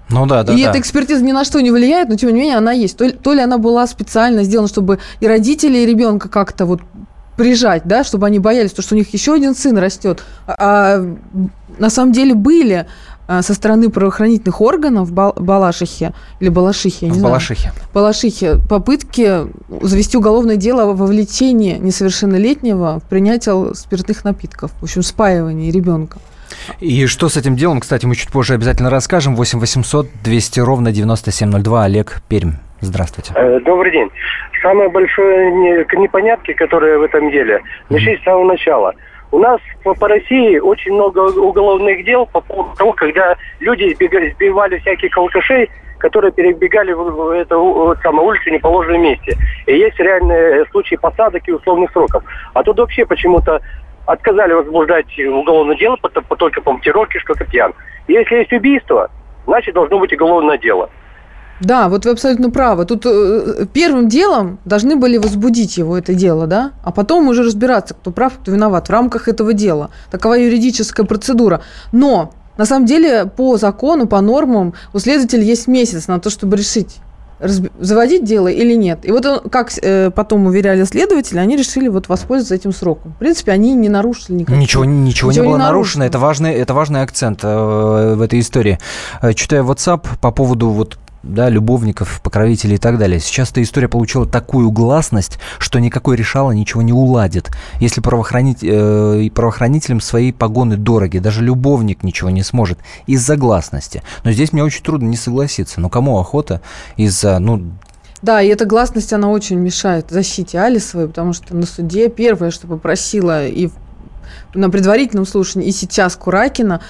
Speaker 2: Ну да, да.
Speaker 3: И
Speaker 2: да.
Speaker 3: эта экспертиза ни на что не влияет, но тем не менее она есть. То, то ли она была специально сделана, чтобы и родители, и ребенка как-то вот прижать, да, чтобы они боялись, то, что у них еще один сын растет. А, а на самом деле были со стороны правоохранительных органов Балашихе или Балашихе, я не в знаю.
Speaker 2: Балашихе.
Speaker 3: Балашихе попытки завести уголовное дело о вовлечении несовершеннолетнего в принятие спиртных напитков, в общем, спаивание ребенка.
Speaker 2: И что с этим делом, кстати, мы чуть позже обязательно расскажем. 8 800 200 ровно 9702. Олег Пермь. Здравствуйте.
Speaker 12: Э, добрый день. Самое большое непонятки, которые в этом деле, начались с самого начала – у нас по, России очень много уголовных дел по поводу того, когда люди избегали, сбивали всяких алкашей, которые перебегали в, в эту вот, самую улицу в неположенном месте. И есть реальные случаи посадок и условных сроков. А тут вообще почему-то отказали возбуждать уголовное дело по, по, только по мотивировке, что то пьян. Если есть убийство, значит должно быть уголовное дело.
Speaker 3: Да, вот вы абсолютно правы. Тут э, первым делом должны были возбудить его это дело, да, а потом уже разбираться, кто прав, кто виноват в рамках этого дела. Такова юридическая процедура. Но на самом деле по закону, по нормам у следователя есть месяц на то, чтобы решить заводить дело или нет. И вот он, как э, потом уверяли следователи, они решили вот воспользоваться этим сроком. В принципе, они не нарушили никакого.
Speaker 2: Ничего, ничего, ничего не было не нарушено. Это важный, это важный акцент э, в этой истории. Э, читая WhatsApp по поводу вот да, любовников, покровителей и так далее. Сейчас эта история получила такую гласность, что никакой решало ничего не уладит. Если правоохранить, э, правоохранителям свои погоны дороги, даже любовник ничего не сможет из-за гласности. Но здесь мне очень трудно не согласиться. Но кому охота из-за, ну,
Speaker 3: да, и эта гласность, она очень мешает защите Алисовой, потому что на суде первое, что попросила и на предварительном слушании, и сейчас Куракина,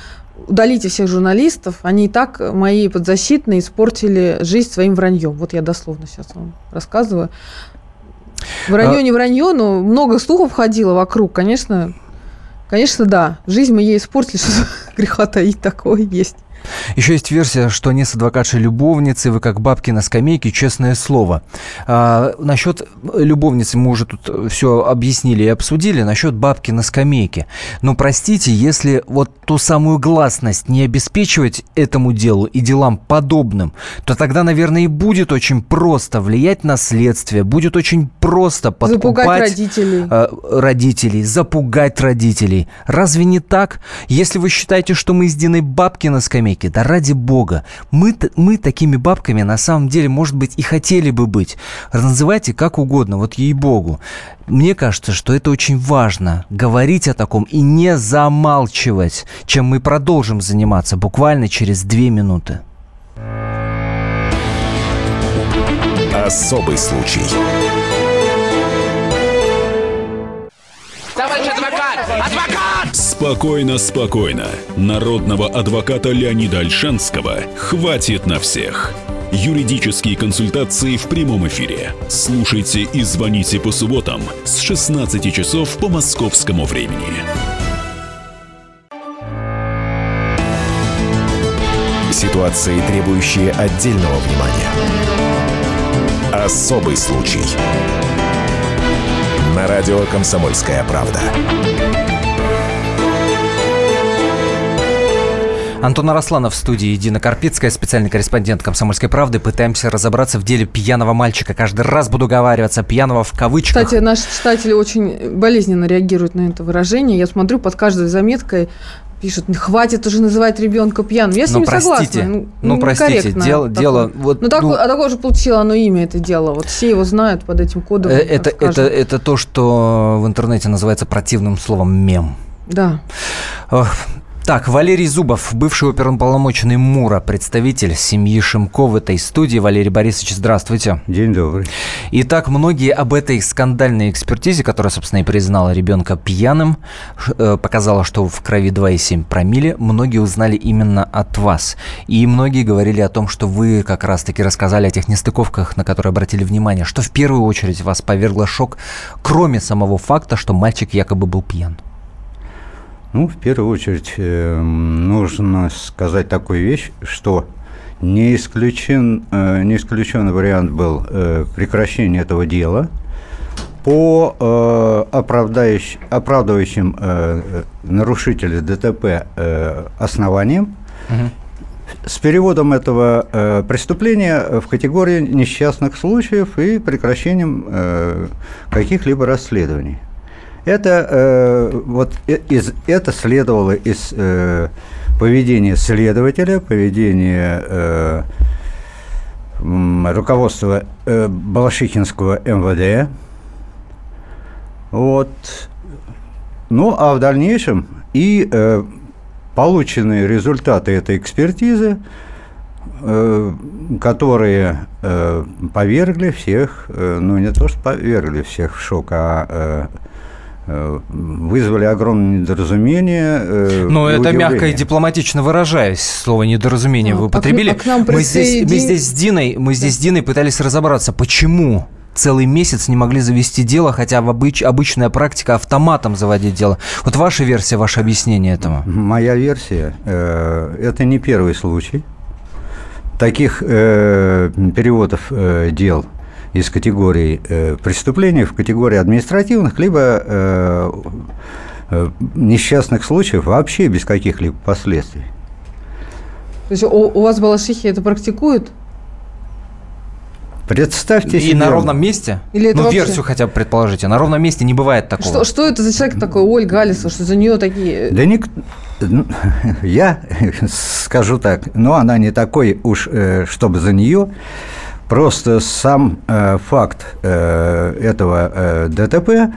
Speaker 3: удалите всех журналистов, они и так мои подзащитные испортили жизнь своим враньем. Вот я дословно сейчас вам рассказываю. Вранье а... не вранье, но много слухов ходило вокруг, конечно. Конечно, да. Жизнь мы ей испортили, что греха таить такое есть.
Speaker 2: Еще есть версия, что они с адвокатшей любовницей, вы как бабки на скамейке, честное слово. А, насчет любовницы мы уже тут все объяснили и обсудили, насчет бабки на скамейке. Но простите, если вот ту самую гласность не обеспечивать этому делу и делам подобным, то тогда, наверное, и будет очень просто влиять на следствие, будет очень просто подкупать
Speaker 3: Запугать родителей.
Speaker 2: э, родителей, запугать родителей. Разве не так? Если вы считаете, что мы с Диной бабки на скамейке, да ради бога, мы, мы такими бабками на самом деле, может быть, и хотели бы быть. Называйте как угодно, вот ей-богу. Мне кажется, что это очень важно, говорить о таком и не замалчивать, чем мы продолжим заниматься буквально через две минуты.
Speaker 1: Особый случай.
Speaker 13: Спокойно, спокойно. Народного адвоката Леонида Альшанского хватит на всех. Юридические консультации в прямом эфире. Слушайте и звоните по субботам с 16 часов по московскому времени.
Speaker 1: Ситуации, требующие отдельного внимания. Особый случай. На радио «Комсомольская правда».
Speaker 2: Антон Арасланов в студии, Дина Карпицкая, специальный корреспондент «Комсомольской правды». Пытаемся разобраться в деле пьяного мальчика. Каждый раз буду говариваться пьяного в кавычках.
Speaker 3: Кстати, наши читатели очень болезненно реагируют на это выражение. Я смотрю, под каждой заметкой пишут, хватит уже называть ребенка пьяным. Я с
Speaker 2: ну,
Speaker 3: ними
Speaker 2: простите,
Speaker 3: согласна.
Speaker 2: Ну, простите, дело...
Speaker 3: такое.
Speaker 2: дело вот,
Speaker 3: ну, так, а такое же получило оно имя, это дело. Вот все его знают под этим кодом.
Speaker 2: Э, Это, это, это то, что в интернете называется противным словом «мем».
Speaker 3: Да.
Speaker 2: Так, Валерий Зубов, бывший оперуполномоченный МУРа, представитель семьи Шимко в этой студии. Валерий Борисович, здравствуйте.
Speaker 14: День добрый.
Speaker 2: Итак, многие об этой скандальной экспертизе, которая, собственно, и признала ребенка пьяным, э, показала, что в крови 2,7 промили, многие узнали именно от вас. И многие говорили о том, что вы как раз-таки рассказали о тех нестыковках, на которые обратили внимание. Что в первую очередь вас повергло шок, кроме самого факта, что мальчик якобы был пьян?
Speaker 14: Ну, в первую очередь, э, нужно сказать такую вещь, что не исключен, э, не исключен вариант был э, прекращения этого дела по э, оправдающим, оправдывающим э, нарушителя ДТП э, основаниям с переводом этого преступления в категорию несчастных случаев и прекращением каких-либо расследований. Это, э, вот, э, из, это следовало из э, поведения следователя, поведения э, руководства э, Балашихинского МВД. Вот. Ну, а в дальнейшем и э, полученные результаты этой экспертизы, э, которые э, повергли всех, э, ну не то что повергли всех в шок, а э, вызвали огромное недоразумение. э,
Speaker 2: Ну,
Speaker 14: и
Speaker 2: это
Speaker 14: удивление.
Speaker 2: мягко и дипломатично выражаясь, слово недоразумение
Speaker 3: А,
Speaker 2: вы
Speaker 3: а к
Speaker 2: употребили.
Speaker 3: а к нам
Speaker 2: мы, здесь, мы здесь с Диной, мы здесь с Диной пытались разобраться, почему целый месяц не могли завести дело, хотя в обыч, обычная практика автоматом заводить дело. Вот ваша версия, ваше объяснение этому.
Speaker 14: Моя версия, э, это не первый случай. Таких э, переводов э, дел из категории э, преступлений в категории административных, либо э, э, несчастных случаев вообще без каких-либо последствий.
Speaker 3: То есть у, у вас в Балашихе это практикуют?
Speaker 14: Представьте
Speaker 2: И
Speaker 14: себе...
Speaker 2: на ровном месте?
Speaker 3: Или это
Speaker 2: ну,
Speaker 3: вообще-
Speaker 2: версию хотя бы предположите. На ровном месте не бывает такого.
Speaker 3: Что, что это за человек такой, Ольга Алисова, что за нее такие...
Speaker 14: Да ник... ну, Я скажу так, но она не такой уж, э, чтобы за нее. Просто сам э, факт э, этого э, ДТП,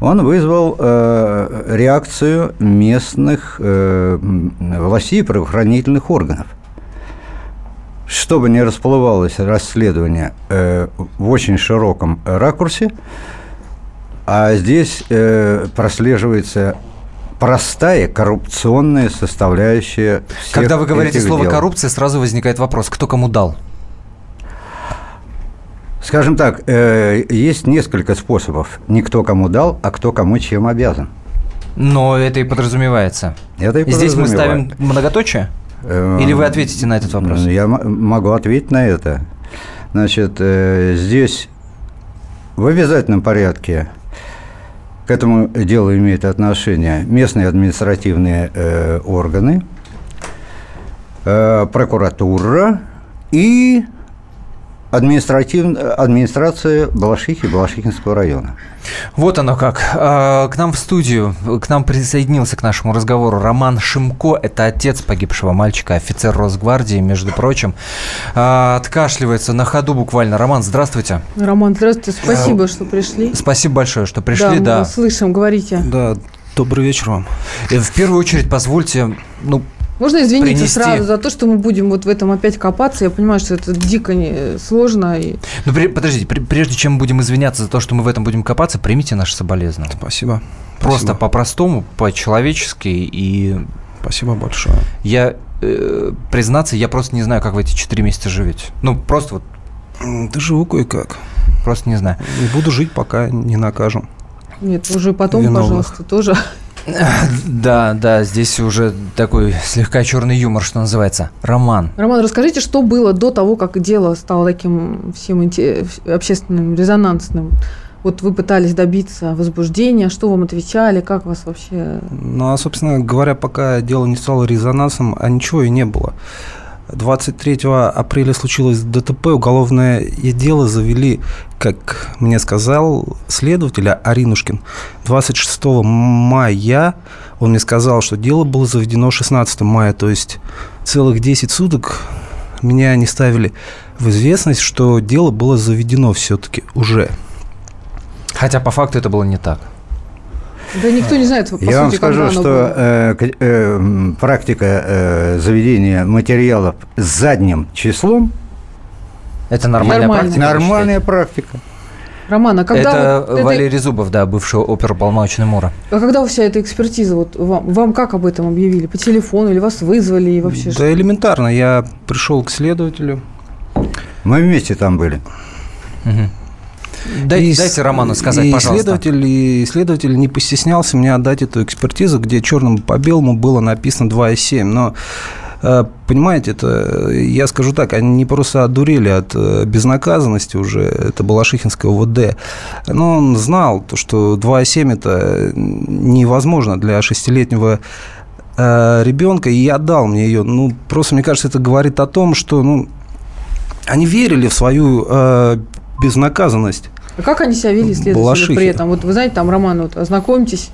Speaker 14: он вызвал э, реакцию местных э, властей и правоохранительных органов. Чтобы не расплывалось расследование э, в очень широком ракурсе, а здесь э, прослеживается простая коррупционная составляющая
Speaker 2: Когда вы говорите слово
Speaker 14: дел.
Speaker 2: коррупция, сразу возникает вопрос, кто кому дал?
Speaker 14: Скажем так, э, есть несколько способов. Не кто кому дал, а кто кому чем обязан.
Speaker 2: Но это и подразумевается.
Speaker 14: Это и
Speaker 2: Здесь мы ставим многоточие? Или вы ответите на этот вопрос?
Speaker 14: Я могу ответить на это. Значит, здесь в обязательном порядке к этому делу имеют отношение местные административные э, органы, э, прокуратура и административ... администрация Балашихи и Балашихинского района.
Speaker 2: Вот оно как. А, к нам в студию, к нам присоединился к нашему разговору Роман Шимко. Это отец погибшего мальчика, офицер Росгвардии, между прочим. А, откашливается на ходу буквально. Роман, здравствуйте.
Speaker 3: Роман, здравствуйте. Спасибо, что пришли.
Speaker 2: Спасибо большое, что пришли.
Speaker 3: Да, мы слышим, говорите.
Speaker 15: Да, добрый вечер вам.
Speaker 2: И в первую очередь позвольте, ну,
Speaker 3: можно извиниться принести... сразу за то, что мы будем вот в этом опять копаться. Я понимаю, что это дико не... сложно. И...
Speaker 2: Ну, при... подождите, при... прежде чем будем извиняться за то, что мы в этом будем копаться, примите наши соболезнования.
Speaker 15: Спасибо.
Speaker 2: Просто по-простому, по-человечески и...
Speaker 15: Спасибо большое.
Speaker 2: Я, э, признаться, я просто не знаю, как вы эти четыре месяца живете. Ну, просто вот...
Speaker 15: Да живу кое-как.
Speaker 2: Просто не знаю.
Speaker 15: Не буду жить, пока не накажем.
Speaker 3: Нет, уже потом, Виновных. пожалуйста, тоже.
Speaker 2: Да, да, здесь уже такой слегка черный юмор, что называется. Роман.
Speaker 3: Роман, расскажите, что было до того, как дело стало таким всем общественным, резонансным? Вот вы пытались добиться возбуждения, что вам отвечали, как вас вообще...
Speaker 15: Ну, а, собственно говоря, пока дело не стало резонансом, а ничего и не было. 23 апреля случилось ДТП, уголовное дело завели, как мне сказал следователь Аринушкин. 26 мая он мне сказал, что дело было заведено 16 мая, то есть целых 10 суток меня не ставили в известность, что дело было заведено все-таки уже.
Speaker 2: Хотя по факту это было не так.
Speaker 3: Да никто не знает, по
Speaker 14: Я сути, вам скажу, что э, э, практика э, заведения материалов с задним числом
Speaker 2: это нормальная Нормально. практика.
Speaker 14: Нормальная практика.
Speaker 3: Роман, а когда
Speaker 2: это вот Валерий это... Зубов, да, бывший оперуполномоченный Мура.
Speaker 3: А когда вся эта экспертиза, вот вам, вам как об этом объявили? По телефону или вас вызвали и вообще?
Speaker 15: Да что? элементарно, я пришел к следователю.
Speaker 14: Мы вместе там были.
Speaker 2: Угу. Дай, и, дайте Роману сказать,
Speaker 15: и
Speaker 2: пожалуйста.
Speaker 15: Следователь, и следователь не постеснялся мне отдать эту экспертизу, где черным по белому было написано 2,7. Но э, Понимаете, это, я скажу так, они просто одурели от э, безнаказанности уже, это Балашихинское ОВД. Но он знал, то, что 2,7 это невозможно для шестилетнего э, ребенка, и я отдал мне ее. Ну, просто, мне кажется, это говорит о том, что ну, они верили в свою э, безнаказанность.
Speaker 3: А как они себя вели следователи при этом? Вот вы знаете, там, Роман, вот ознакомьтесь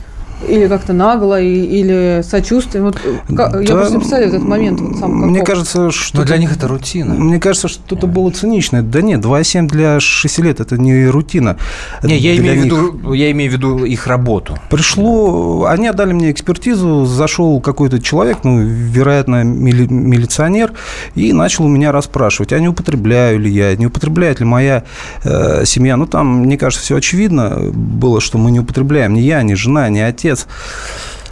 Speaker 3: или как-то нагло, и, или сочувствием. Вот, как, да, я просто представляю этот момент. Вот сам,
Speaker 15: мне кажется, что...
Speaker 2: Но для них это рутина.
Speaker 15: Мне кажется, что это было цинично. Да нет, 2,7 для 6 лет – это не рутина.
Speaker 2: Не, я имею, них... в виду, я имею в виду их работу.
Speaker 15: Пришло... Они отдали мне экспертизу, зашел какой-то человек, ну, вероятно, мили... милиционер, и начал у меня расспрашивать, а не употребляю ли я, не употребляет ли моя э, семья. Ну, там, мне кажется, все очевидно было, что мы не употребляем. Ни я, ни жена, ни отец отец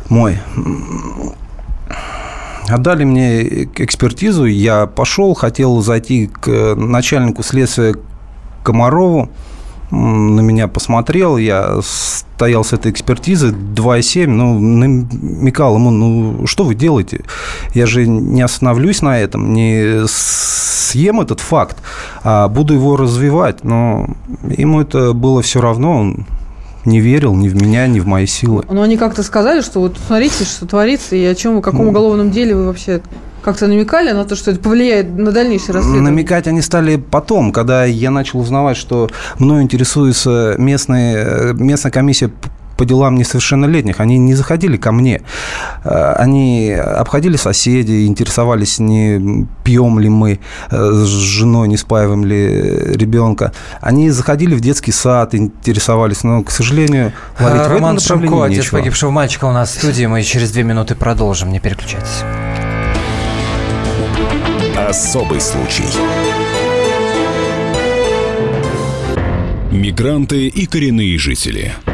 Speaker 15: мой. Отдали мне экспертизу, я пошел, хотел зайти к начальнику следствия Комарову, на меня посмотрел, я стоял с этой экспертизы 2,7, ну, намекал ему, ну, что вы делаете? Я же не остановлюсь на этом, не съем этот факт, а буду его развивать. Но ему это было все равно, он не верил ни в меня, ни в мои силы.
Speaker 3: Но они как-то сказали, что вот смотрите, что творится, и о чем, о каком ну, уголовном деле вы вообще как-то намекали на то, что это повлияет на дальнейшее расследование?
Speaker 15: Намекать они стали потом, когда я начал узнавать, что мной интересуется местная, местная комиссия по делам несовершеннолетних. Они не заходили ко мне. Э, они обходили соседей, интересовались, не пьем ли мы э, с женой, не спаиваем ли ребенка. Они заходили в детский сад, интересовались, но, к сожалению,
Speaker 2: ловить Роман Шамко, отец погибшего мальчика у нас в студии. Мы через две минуты продолжим. Не переключайтесь.
Speaker 1: Особый случай.
Speaker 13: Мигранты и коренные жители –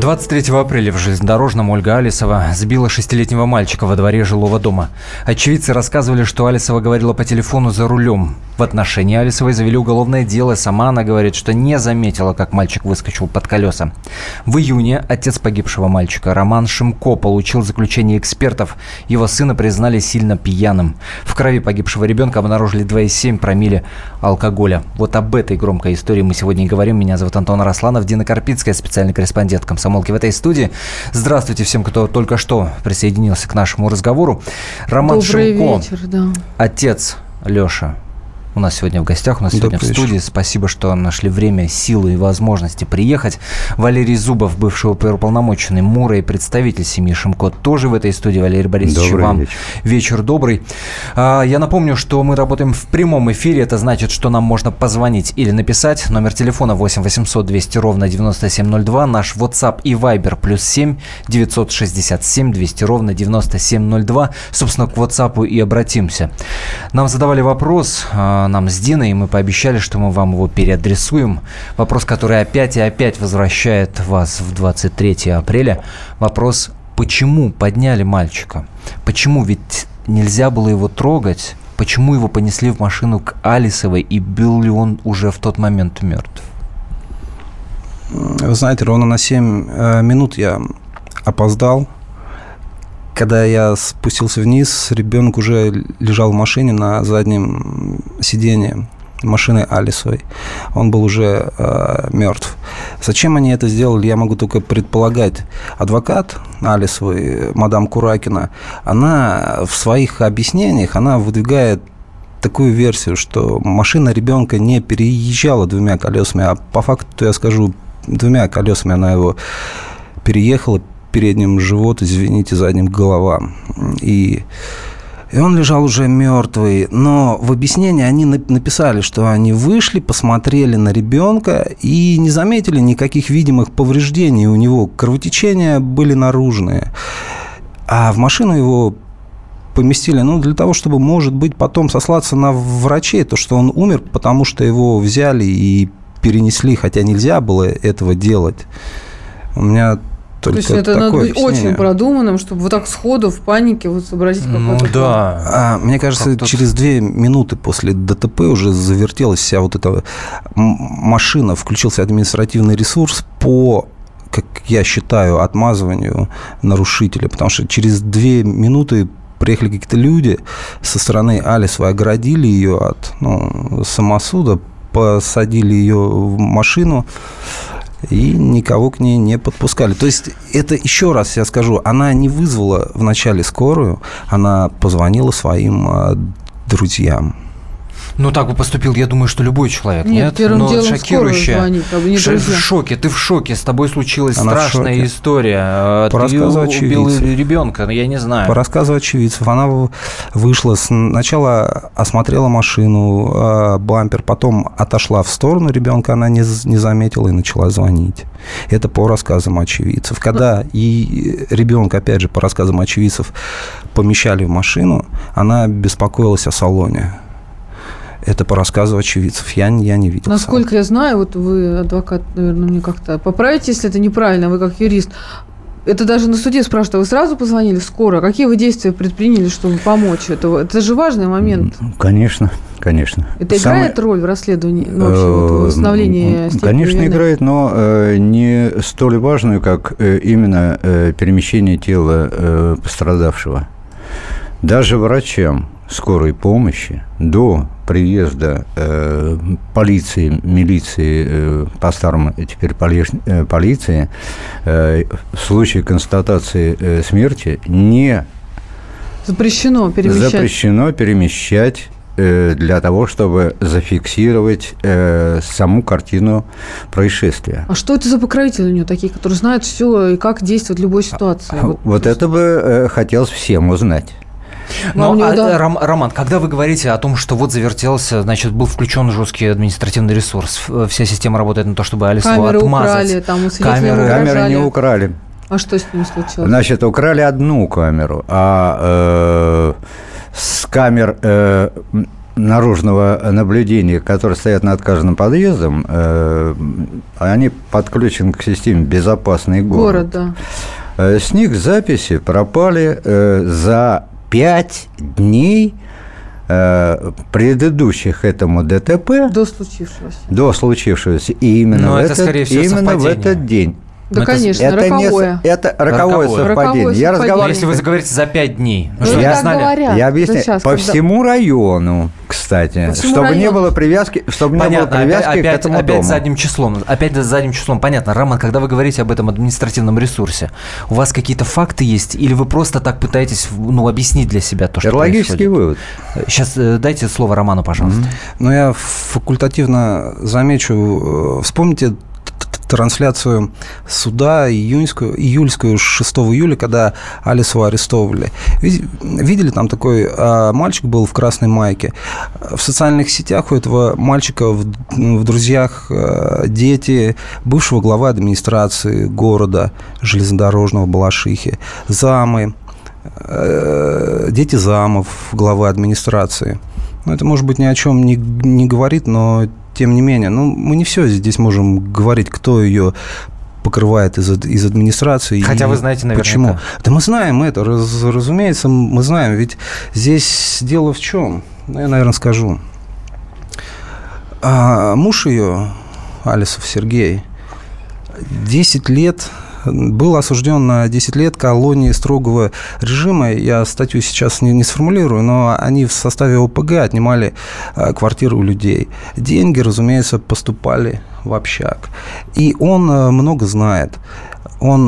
Speaker 2: 23 апреля в железнодорожном Ольга Алисова сбила шестилетнего мальчика во дворе жилого дома. Очевидцы рассказывали, что Алисова говорила по телефону за рулем. В отношении Алисовой завели уголовное дело. Сама она говорит, что не заметила, как мальчик выскочил под колеса. В июне отец погибшего мальчика Роман Шимко получил заключение экспертов. Его сына признали сильно пьяным. В крови погибшего ребенка обнаружили 2,7 промилле алкоголя. Вот об этой громкой истории мы сегодня и говорим. Меня зовут Антон Росланов, Дина Карпицкая, специальный корреспондент комсомолки в этой студии. Здравствуйте всем, кто только что присоединился к нашему разговору. Роман
Speaker 3: Добрый
Speaker 2: Шимко,
Speaker 3: вечер, да.
Speaker 2: отец Леша, у нас сегодня в гостях, у нас сегодня
Speaker 15: Добрый
Speaker 2: в студии. Спасибо, что нашли время, силы и возможности приехать. Валерий Зубов, бывший оперуполномоченный Мура и представитель семьи Шимко, тоже в этой студии. Валерий Борисович,
Speaker 14: Добрый
Speaker 2: вам
Speaker 14: вечер.
Speaker 2: вечер добрый. А, Я напомню, что мы работаем в прямом эфире. Это значит, что нам можно позвонить или написать. Номер телефона 8 800 200 ровно 9702. Наш WhatsApp и Viber плюс 7 967 200 ровно 9702. Собственно, к WhatsApp и обратимся. Нам задавали вопрос, а, нам с Диной, и мы пообещали, что мы вам его переадресуем. Вопрос, который опять и опять возвращает вас в 23 апреля. Вопрос, почему подняли мальчика? Почему? Ведь нельзя было его трогать. Почему его понесли в машину к Алисовой, и был ли он уже в тот момент мертв?
Speaker 15: Вы знаете, ровно на 7 э, минут я опоздал. Когда я спустился вниз, ребенок уже лежал в машине на заднем сиденье машины Алисовой. Он был уже э, мертв. Зачем они это сделали, я могу только предполагать. Адвокат Алисовой, мадам Куракина, она в своих объяснениях, она выдвигает такую версию, что машина ребенка не переезжала двумя колесами, а по факту, я скажу, двумя колесами она его переехала, передним живот, извините, задним голова. И, и он лежал уже мертвый. Но в объяснении они на- написали, что они вышли, посмотрели на ребенка и не заметили никаких видимых повреждений. У него кровотечения были наружные. А в машину его поместили, ну, для того, чтобы, может быть, потом сослаться на врачей, то, что он умер, потому что его взяли и перенесли, хотя нельзя было этого делать. У меня только
Speaker 3: То есть это надо быть
Speaker 15: объяснение.
Speaker 3: очень продуманным, чтобы вот так сходу в панике вот сообразить
Speaker 2: Ну
Speaker 3: какой-то план.
Speaker 15: А, мне кажется, через две минуты после ДТП уже завертелась вся вот эта машина, включился административный ресурс по как я считаю, отмазыванию нарушителя, потому что через две минуты приехали какие-то люди со стороны Алисовой, оградили ее от ну, самосуда, посадили ее в машину, и никого к ней не подпускали. То есть это, еще раз я скажу, она не вызвала вначале скорую, она позвонила своим э, друзьям.
Speaker 2: Ну, так бы поступил, я думаю, что любой человек.
Speaker 3: Нет,
Speaker 2: Нет,
Speaker 3: первым
Speaker 2: Но
Speaker 3: делом
Speaker 2: шокирующе.
Speaker 3: скорую звонить, как бы не
Speaker 2: Ш- в шоке, ты в шоке, с тобой случилась
Speaker 15: Она
Speaker 2: страшная история.
Speaker 15: По
Speaker 2: Ты
Speaker 15: рассказу
Speaker 2: убил
Speaker 15: очевидцев.
Speaker 2: ребенка, я не знаю.
Speaker 15: По рассказу очевидцев, она вышла, сначала осмотрела машину, э, бампер, потом отошла в сторону ребенка, она не, не заметила и начала звонить. Это по рассказам очевидцев. Когда и ребенка, опять же, по рассказам очевидцев, помещали в машину, она беспокоилась о салоне. Это по рассказу очевидцев. Я, я не видел.
Speaker 3: Насколько я знаю, вот вы, адвокат, наверное, мне как-то поправите, если это неправильно, вы как юрист. Это даже на суде спрашивают, а вы сразу позвонили в скорую? Какие вы действия предприняли, чтобы помочь? Это, это же важный момент.
Speaker 14: Конечно, конечно.
Speaker 3: Это
Speaker 14: Самое-
Speaker 3: играет роль в расследовании, ну, вообще, вот, в
Speaker 14: Э,
Speaker 3: восстановлении
Speaker 14: Конечно,
Speaker 3: вины?
Speaker 14: играет, но э, не столь важную, как э, именно э, перемещение тела э, пострадавшего. Даже врачам скорой помощи до приезда э, полиции, милиции, э, по-старому теперь поли- э, полиции, э, в случае констатации э, смерти не
Speaker 3: Запрещено перемещать.
Speaker 14: запрещено перемещать э, для того, чтобы зафиксировать э, саму картину происшествия.
Speaker 3: А что это за покровители у него такие, которые знают все и как действовать в любой ситуации?
Speaker 14: Вот, вот это бы э, хотелось всем узнать.
Speaker 2: Но, а, да. Ром, Роман, когда вы говорите о том, что вот завертелся, значит, был включен жесткий административный ресурс, вся система работает на то, чтобы Алису
Speaker 3: Камеры
Speaker 2: отмазать.
Speaker 3: украли, там у
Speaker 14: камеры, камеры не украли.
Speaker 3: А что с ним случилось?
Speaker 14: Значит, украли одну камеру, а э, с камер э, наружного наблюдения, которые стоят над каждым подъездом, э, они подключены к системе «Безопасный город».
Speaker 3: Город, да.
Speaker 14: Э, с них записи пропали э, за пять дней э, предыдущих этому ДТП
Speaker 3: до случившегося.
Speaker 14: До случившегося. И именно,
Speaker 2: Но
Speaker 14: в,
Speaker 2: это,
Speaker 14: этот,
Speaker 2: всего,
Speaker 14: именно в этот день.
Speaker 3: Да, это, конечно,
Speaker 14: это
Speaker 3: роковое.
Speaker 14: Не, это роковое, роковое совпадение.
Speaker 3: Роковое
Speaker 14: я разговариваю.
Speaker 2: Если вы заговорите за пять дней, ну,
Speaker 3: что
Speaker 14: я,
Speaker 3: так говорят.
Speaker 14: Я объясняю.
Speaker 3: Сейчас,
Speaker 14: по
Speaker 3: когда...
Speaker 14: всему району, кстати,
Speaker 3: по всему
Speaker 14: чтобы
Speaker 3: району.
Speaker 14: не было привязки, чтобы
Speaker 2: Понятно,
Speaker 14: не было привязки
Speaker 2: опять,
Speaker 14: к этому
Speaker 2: опять
Speaker 14: дому.
Speaker 2: задним числом. Опять задним числом. Понятно, Роман, когда вы говорите об этом административном ресурсе, у вас какие-то факты есть, или вы просто так пытаетесь ну, объяснить для себя то, что
Speaker 14: Логический
Speaker 2: происходит?
Speaker 14: вывод.
Speaker 2: Сейчас э, дайте слово Роману, пожалуйста.
Speaker 15: Mm-hmm. Ну, я факультативно замечу. э, Вспомните трансляцию суда июньскую, июльскую 6 июля, когда Алису арестовывали. Видели, там такой а, мальчик был в красной майке. В социальных сетях у этого мальчика в, в друзьях а, дети бывшего главы администрации города железнодорожного Балашихи, замы, а, дети замов главы администрации. Ну, это, может быть, ни о чем не, не говорит, но тем не менее, ну, мы не все здесь можем говорить, кто ее покрывает из, из администрации.
Speaker 2: Хотя вы знаете, наверное.
Speaker 15: Почему? Да мы знаем это, раз, разумеется, мы знаем. Ведь здесь дело в чем? Ну, я, наверное, скажу. А, муж ее, Алисов Сергей, 10 лет был осужден на 10 лет колонии строгого режима. Я статью сейчас не, не сформулирую, но они в составе ОПГ отнимали а, квартиры у людей. Деньги, разумеется, поступали в общак. И он а, много знает он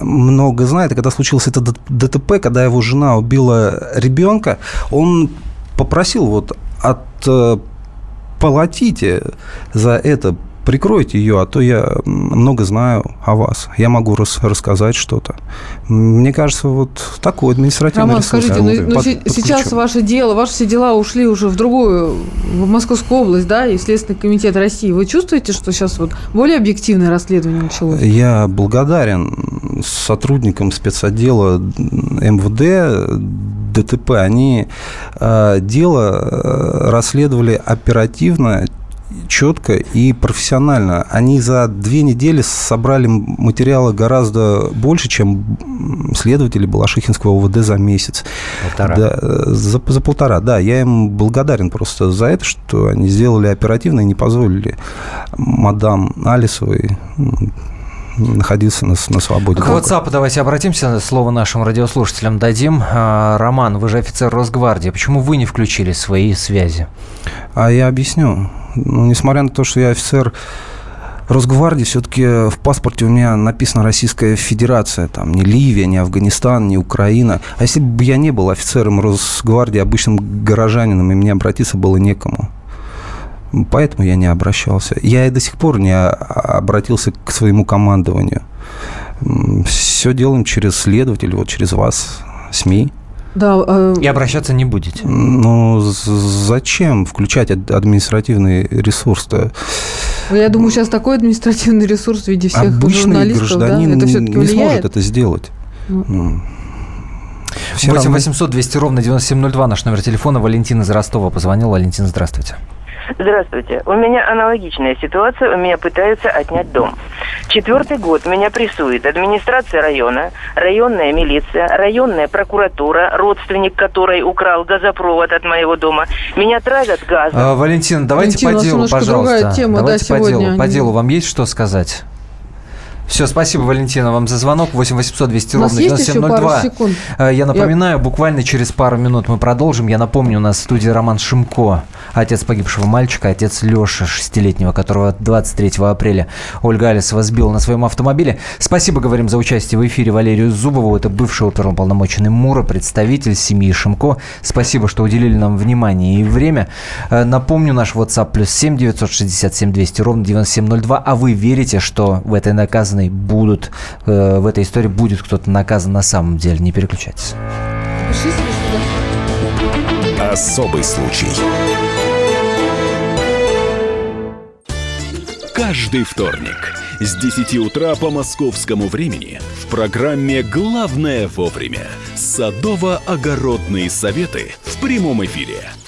Speaker 15: много знает, и когда случился этот ДТП, когда его жена убила ребенка, он попросил вот от полотите за это прикройте ее, а то я много знаю о вас. Я могу рас рассказать что-то. Мне кажется, вот такой административный
Speaker 3: Роман,
Speaker 15: ресурс.
Speaker 3: скажите, ну, ну сейчас ваше дело, ваши все дела ушли уже в другую, в Московскую область, да, и Следственный комитет России. Вы чувствуете, что сейчас вот более объективное расследование началось?
Speaker 15: Я благодарен сотрудникам спецотдела МВД, ДТП. Они э, дело расследовали оперативно, четко и профессионально. Они за две недели собрали материала гораздо больше, чем следователи Балашихинского ОВД за месяц.
Speaker 14: Полтора.
Speaker 15: Да, за, за полтора, да. Я им благодарен просто за это, что они сделали оперативно и не позволили мадам Алисовой находиться на, на свободе.
Speaker 2: К WhatsApp давайте обратимся, слово нашим радиослушателям дадим. Роман, вы же офицер Росгвардии. Почему вы не включили свои связи?
Speaker 15: А я объясню. Ну, несмотря на то, что я офицер Росгвардии, все-таки в паспорте у меня написана Российская Федерация, там не Ливия, не Афганистан, не Украина. А если бы я не был офицером Росгвардии, обычным горожанином, и мне обратиться было некому. Поэтому я не обращался. Я и до сих пор не обратился к своему командованию. Все делаем через следователей, вот через вас, СМИ.
Speaker 3: Да, э...
Speaker 2: И обращаться не будете?
Speaker 15: Ну, зачем включать административный ресурс-то?
Speaker 3: Я думаю, сейчас такой административный ресурс в виде всех
Speaker 15: Обычный
Speaker 3: журналистов,
Speaker 15: гражданин
Speaker 3: да? это
Speaker 15: не
Speaker 3: влияет?
Speaker 15: сможет это сделать. Ну.
Speaker 2: 8 800 200 ровно 9702 наш номер телефона. Валентин из Ростова позвонил. Валентин, здравствуйте.
Speaker 16: Здравствуйте. У меня аналогичная ситуация. У меня пытаются отнять дом. Четвертый год меня прессует администрация района, районная милиция, районная прокуратура, родственник которой украл газопровод от моего дома. Меня травят газом.
Speaker 2: А, Валентин, давайте
Speaker 3: Валентин,
Speaker 2: по делу, пожалуйста.
Speaker 3: Тема,
Speaker 2: давайте
Speaker 3: да,
Speaker 2: по
Speaker 3: сегодня.
Speaker 2: делу. По делу вам есть что сказать? Все, спасибо, Валентина, вам за звонок. 8 800 200 ровно 9702. Э, я напоминаю, Я... буквально через пару минут мы продолжим. Я напомню, у нас в студии Роман Шимко, отец погибшего мальчика, отец Леши, шестилетнего, которого 23 апреля Ольга Алисова сбила на своем автомобиле. Спасибо, говорим, за участие в эфире Валерию Зубову. Это бывший оперуполномоченный Мура, представитель семьи Шимко. Спасибо, что уделили нам внимание и время. Э, напомню, наш WhatsApp плюс 7 967 200 ровно 9702. А вы верите, что в этой наказанной наказаны будут, э, в этой истории будет кто-то наказан на самом деле. Не переключайтесь.
Speaker 13: Особый случай. Каждый вторник с 10 утра по московскому времени в программе «Главное вовремя» садово-огородные советы в прямом эфире –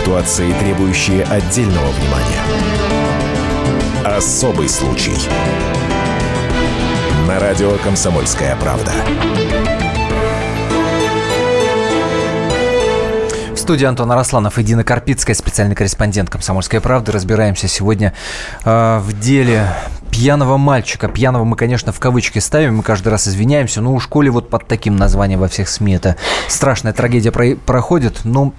Speaker 1: Ситуации, требующие отдельного внимания. Особый случай. На радио «Комсомольская правда».
Speaker 2: В студии Антон Арасланов и Дина Карпицкая, специальный корреспондент «Комсомольской правды». Разбираемся сегодня э, в деле пьяного мальчика. Пьяного мы, конечно, в кавычки ставим, мы каждый раз извиняемся, но у школе вот под таким названием во всех СМИ это страшная трагедия про- проходит, но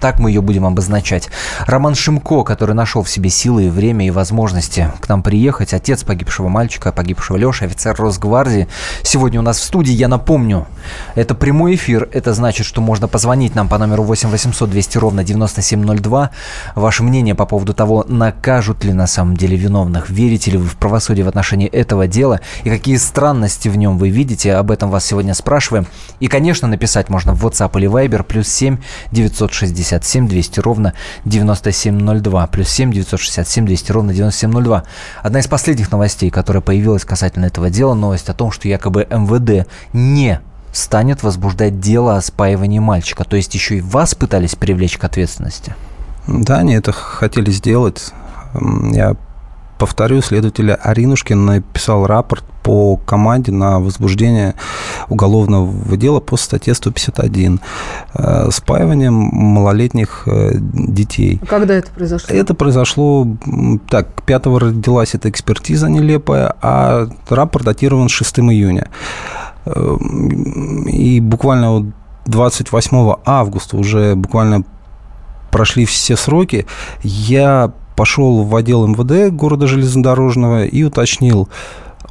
Speaker 2: так мы ее будем обозначать. Роман Шимко, который нашел в себе силы, и время и возможности к нам приехать. Отец погибшего мальчика, погибшего Леши, офицер Росгвардии. Сегодня у нас в студии, я напомню, это прямой эфир. Это значит, что можно позвонить нам по номеру 8 800 200 ровно 9702. Ваше мнение по поводу того, накажут ли на самом деле виновных, верите ли вы в правосудие в отношении этого дела и какие странности в нем вы видите. Об этом вас сегодня спрашиваем. И, конечно, написать можно в WhatsApp или Viber плюс 7 960 967 200 ровно 9702. Плюс 7 967 200 ровно 9702. Одна из последних новостей, которая появилась касательно этого дела, новость о том, что якобы МВД не станет возбуждать дело о спаивании мальчика. То есть еще и вас пытались привлечь к ответственности?
Speaker 15: Да, они это хотели сделать. Я повторю, следователь Аринушкин написал рапорт по команде на возбуждение уголовного дела по статье 151 э, спаиванием малолетних э, детей.
Speaker 3: Когда это произошло?
Speaker 15: Это произошло, так, 5 родилась эта экспертиза нелепая, а рапорт датирован 6 июня. Э, и буквально вот 28 августа уже буквально прошли все сроки, я пошел в отдел МВД города Железнодорожного и уточнил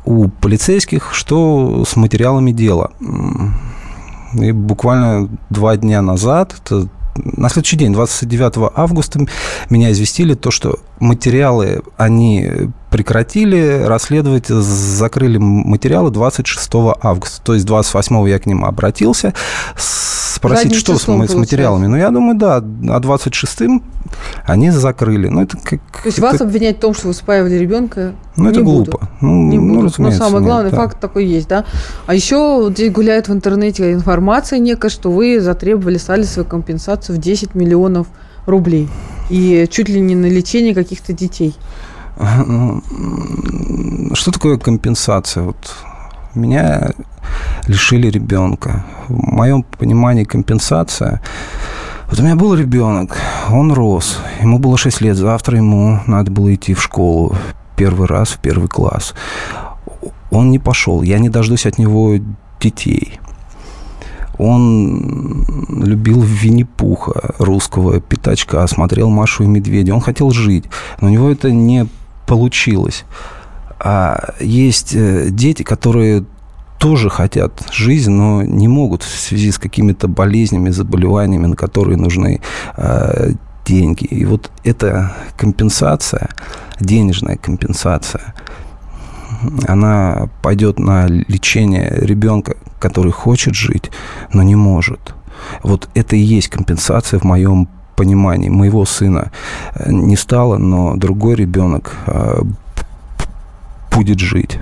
Speaker 15: у полицейских, что с материалами дела. И буквально два дня назад, это на следующий день, 29 августа, меня известили то, что материалы они прекратили расследовать, закрыли материалы 26 августа. То есть 28 я к ним обратился, спросить, что с, с материалами. Ну, я думаю, да, а 26-м они закрыли. Ну, это как,
Speaker 3: То есть это... вас обвинять в том, что вы спаивали ребенка
Speaker 15: Ну, это глупо. Ну,
Speaker 3: не ну, будут. Но самое главное, нет, факт да. такой есть, да. А еще здесь гуляет в интернете информация некая, что вы затребовали с Алисовой компенсацию в 10 миллионов рублей. И чуть ли не на лечение каких-то детей.
Speaker 15: Ну, что такое компенсация? Вот меня лишили ребенка. В моем понимании компенсация... Вот у меня был ребенок, он рос, ему было 6 лет, завтра ему надо было идти в школу первый раз, в первый класс. Он не пошел, я не дождусь от него детей. Он любил Винни-Пуха, русского пятачка, смотрел Машу и Медведя. Он хотел жить, но у него это не получилось. А есть э, дети, которые тоже хотят жизнь, но не могут в связи с какими-то болезнями, заболеваниями, на которые нужны э, деньги. И вот эта компенсация, денежная компенсация, она пойдет на лечение ребенка, который хочет жить, но не может. Вот это и есть компенсация в моем понимании. Моего сына э, не стало, но другой ребенок э, будет жить.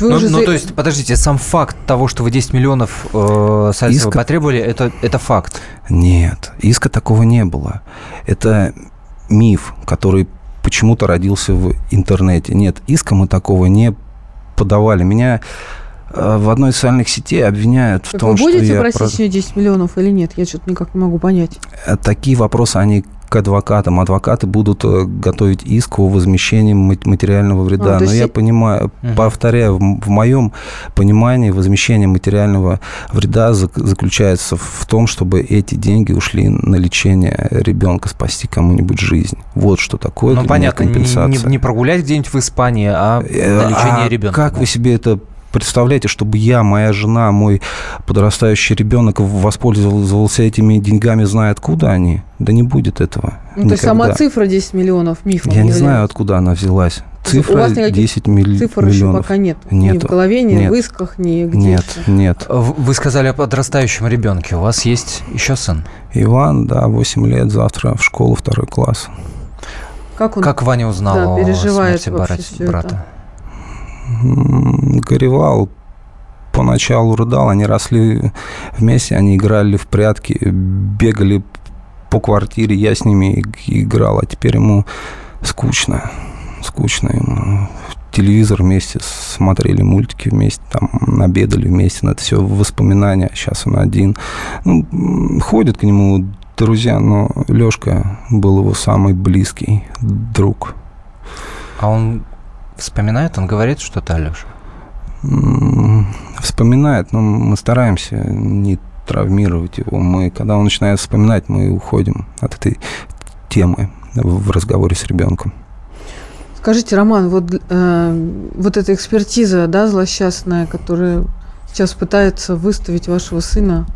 Speaker 2: Ну, ну, то есть, подождите, сам факт того, что вы 10 миллионов э, Сальцева Иска... потребовали, это, это факт?
Speaker 15: Нет, иска такого не было. Это миф, который почему-то родился в интернете. Нет, иска мы такого не подавали. Меня в одной из социальных сетей обвиняют так в том,
Speaker 3: что
Speaker 15: я...
Speaker 3: Вы будете просить про... с 10 миллионов или нет? Я что-то никак не могу понять.
Speaker 15: Э, такие вопросы, они к адвокатам. Адвокаты будут э, готовить иск о возмещении материального вреда. А, Но я понимаю, угу. повторяю, в, в моем понимании возмещение материального вреда заключается в том, чтобы эти деньги ушли на лечение ребенка, спасти кому-нибудь жизнь. Вот что такое.
Speaker 2: Ну, понятно, компенсация. Не, не прогулять где-нибудь в Испании, а э, на лечение
Speaker 15: а
Speaker 2: ребенка.
Speaker 15: Как вы себе это представляете, чтобы я, моя жена, мой подрастающий ребенок воспользовался этими деньгами, зная откуда они? Да не будет этого.
Speaker 3: Ну, то есть сама цифра 10 миллионов миф.
Speaker 15: Я не знаю, откуда она взялась. Цифра У вас 10 милли- цифр миллионов.
Speaker 3: еще пока нет. нет. Ни в голове, ни нет. в исках, ни где
Speaker 15: Нет, нет.
Speaker 2: Вы сказали о подрастающем ребенке. У вас есть еще сын?
Speaker 15: Иван, да, 8 лет, завтра в школу, второй класс.
Speaker 2: Как, он, как Ваня узнал да, о смерти брата? брата?
Speaker 15: Горевал, поначалу рыдал, они росли вместе, они играли в прятки, бегали по квартире, я с ними играл, а теперь ему скучно, скучно ему. Телевизор вместе смотрели мультики вместе, там обедали вместе, но это все воспоминания, сейчас он один. Ну, ходят к нему друзья, но Лешка был его самый близкий друг.
Speaker 2: А он Вспоминает, он говорит что-то, Алеша?
Speaker 15: Вспоминает, но мы стараемся не травмировать его. Мы, когда он начинает вспоминать, мы уходим от этой темы в разговоре с ребенком.
Speaker 3: Скажите, Роман, вот, э, вот эта экспертиза, да, злосчастная, которая сейчас пытается выставить вашего сына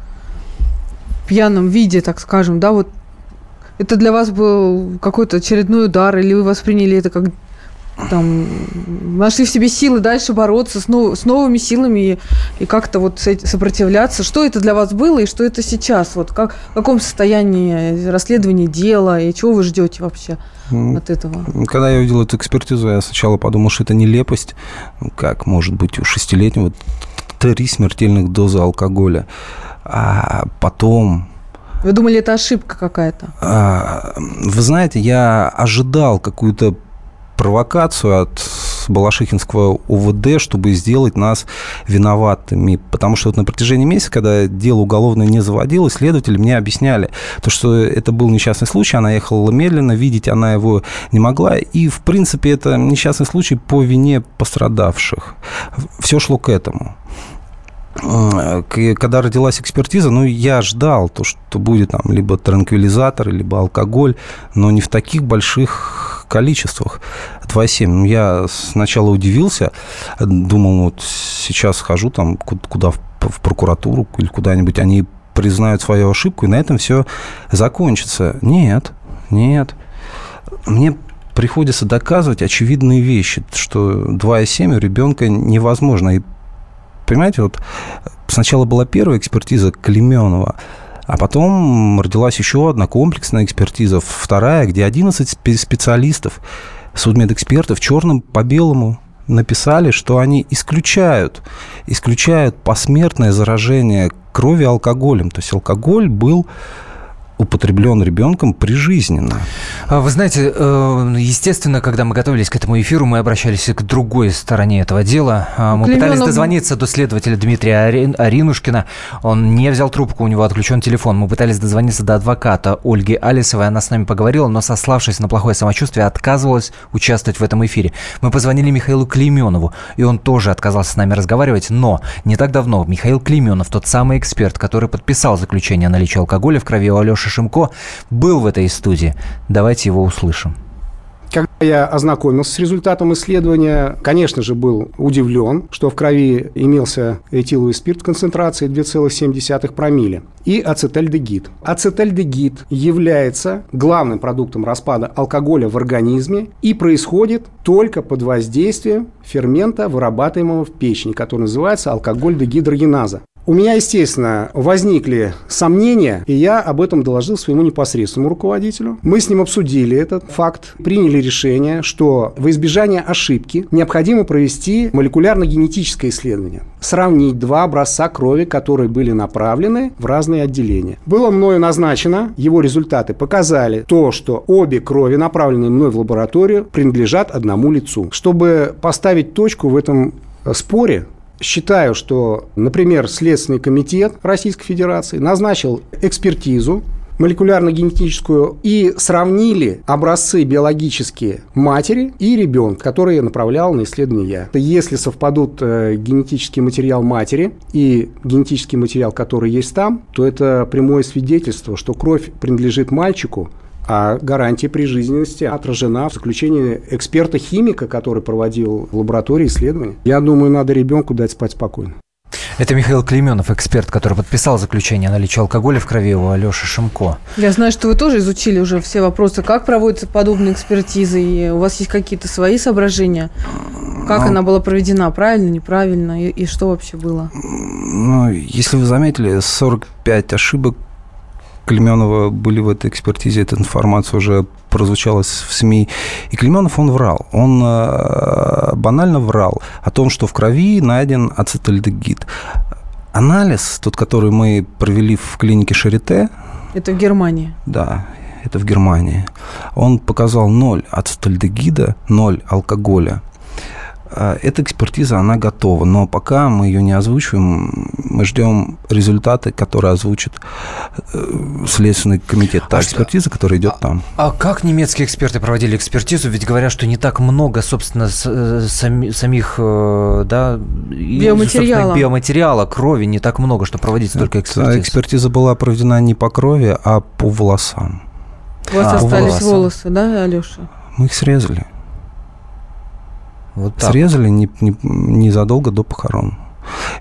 Speaker 3: в пьяном виде, так скажем, да, вот это для вас был какой-то очередной удар, или вы восприняли это как там, нашли в себе силы дальше бороться с, нов, с новыми силами и, и как-то вот сопротивляться. Что это для вас было и что это сейчас? Вот как, в каком состоянии расследования дела и чего вы ждете вообще от этого?
Speaker 15: Когда я увидел эту экспертизу, я сначала подумал, что это нелепость. Как может быть у шестилетнего три смертельных дозы алкоголя. А потом
Speaker 3: вы думали, это ошибка какая-то?
Speaker 15: А, вы знаете, я ожидал какую-то провокацию от Балашихинского УВД, чтобы сделать нас виноватыми. Потому что вот на протяжении месяца, когда дело уголовное не заводилось, следователи мне объясняли, то, что это был несчастный случай, она ехала медленно, видеть она его не могла. И, в принципе, это несчастный случай по вине пострадавших. Все шло к этому когда родилась экспертиза, ну, я ждал то, что будет там либо транквилизатор, либо алкоголь, но не в таких больших количествах. 2,7. Ну, я сначала удивился, думал, ну, вот сейчас схожу там куда, в прокуратуру или куда-нибудь, они признают свою ошибку, и на этом все закончится. Нет, нет. Мне приходится доказывать очевидные вещи, что 2,7 у ребенка невозможно. И понимаете, вот сначала была первая экспертиза Клеменова, а потом родилась еще одна комплексная экспертиза, вторая, где 11 специалистов, судмедэкспертов черным по белому написали, что они исключают, исключают посмертное заражение крови алкоголем. То есть алкоголь был употреблен ребенком прижизненно.
Speaker 2: А вы знаете, э, естественно, когда мы готовились к этому эфиру, мы обращались к другой стороне этого дела. А, мы Клеменов... пытались дозвониться до следователя Дмитрия Аринушкина. Он не взял трубку, у него отключен телефон. Мы пытались дозвониться до адвоката Ольги Алисовой. Она с нами поговорила, но, сославшись на плохое самочувствие, отказывалась участвовать в этом эфире. Мы позвонили Михаилу Клейменову, и он тоже отказался с нами разговаривать. Но не так давно Михаил Клейменов, тот самый эксперт, который подписал заключение о наличии алкоголя в крови у Алеши Саша Шимко был в этой студии. Давайте его услышим.
Speaker 17: Когда я ознакомился с результатом исследования, конечно же, был удивлен, что в крови имелся этиловый спирт в концентрации 2,7 промилле и ацетальдегид. Ацетальдегид является главным продуктом распада алкоголя в организме и происходит только под воздействием фермента, вырабатываемого в печени, который называется алкоголь дегидрогеназа. У меня, естественно, возникли сомнения, и я об этом доложил своему непосредственному руководителю. Мы с ним обсудили этот факт, приняли решение, что во избежание ошибки необходимо провести молекулярно-генетическое исследование. Сравнить два образца крови, которые были направлены в разные отделения. Было мною назначено, его результаты показали то, что обе крови, направленные мной в лабораторию, принадлежат одному лицу. Чтобы поставить точку в этом споре, считаю, что, например, Следственный комитет Российской Федерации назначил экспертизу молекулярно-генетическую и сравнили образцы биологические матери и ребенка, которые направлял на исследование я. Если совпадут э, генетический материал матери и генетический материал, который есть там, то это прямое свидетельство, что кровь принадлежит мальчику, а гарантия прижизненности отражена в заключении эксперта-химика, который проводил в лаборатории исследования. Я думаю, надо ребенку дать спать спокойно.
Speaker 2: Это Михаил Клеменов, эксперт, который подписал заключение о наличии алкоголя в крови у Алеши Шимко.
Speaker 3: Я знаю, что вы тоже изучили уже все вопросы, как проводятся подобные экспертизы, и у вас есть какие-то свои соображения, как
Speaker 15: Ну,
Speaker 3: она была проведена, правильно, неправильно, и, и что вообще было?
Speaker 15: Ну, если вы заметили, 45 ошибок Клеменова были в этой экспертизе, эта информация уже прозвучала в СМИ. И Клеменов, он врал. Он э, банально врал о том, что в крови найден ацетальдегид. Анализ, тот, который мы провели в клинике Шарите,
Speaker 3: Это в Германии.
Speaker 15: да, это в Германии, он показал ноль ацетальдегида, ноль алкоголя. А, Эта экспертиза, она готова, но пока мы ее не озвучиваем, мы ждем результаты, которые озвучит э, Следственный комитет. Та
Speaker 2: А что-
Speaker 15: экспертиза, которая идет там.
Speaker 2: А как немецкие эксперты проводили экспертизу? Ведь говорят, что не так много, собственно, с- э, сами- самих, э, да,
Speaker 3: Биоматериала.
Speaker 2: собственно, биоматериала, крови не так много, что проводить столько
Speaker 15: Эта
Speaker 2: экспертиз.
Speaker 15: экспертиза была проведена не по крови, а по волосам.
Speaker 3: У вас
Speaker 2: А,
Speaker 3: остались
Speaker 2: волосы.
Speaker 3: волосы, да, Алеша?
Speaker 15: Мы их срезали.
Speaker 2: Вот так.
Speaker 15: Срезали не- не- незадолго до похорон.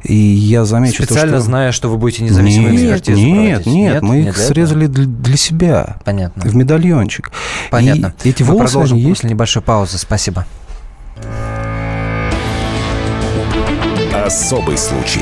Speaker 15: И я замечу, то,
Speaker 2: Специально
Speaker 15: что...
Speaker 2: зная, что вы будете независимую
Speaker 15: нет,
Speaker 2: экспертизу
Speaker 15: Нет,
Speaker 2: проводить?
Speaker 15: нет, мы
Speaker 2: не
Speaker 15: их
Speaker 2: для этого?
Speaker 15: срезали для, для себя.
Speaker 2: Понятно.
Speaker 15: В медальончик.
Speaker 2: Понятно.
Speaker 15: И эти
Speaker 2: Мы
Speaker 15: волосы,
Speaker 2: продолжим
Speaker 15: есть.
Speaker 2: после небольшой паузы. Спасибо.
Speaker 1: Особый случай.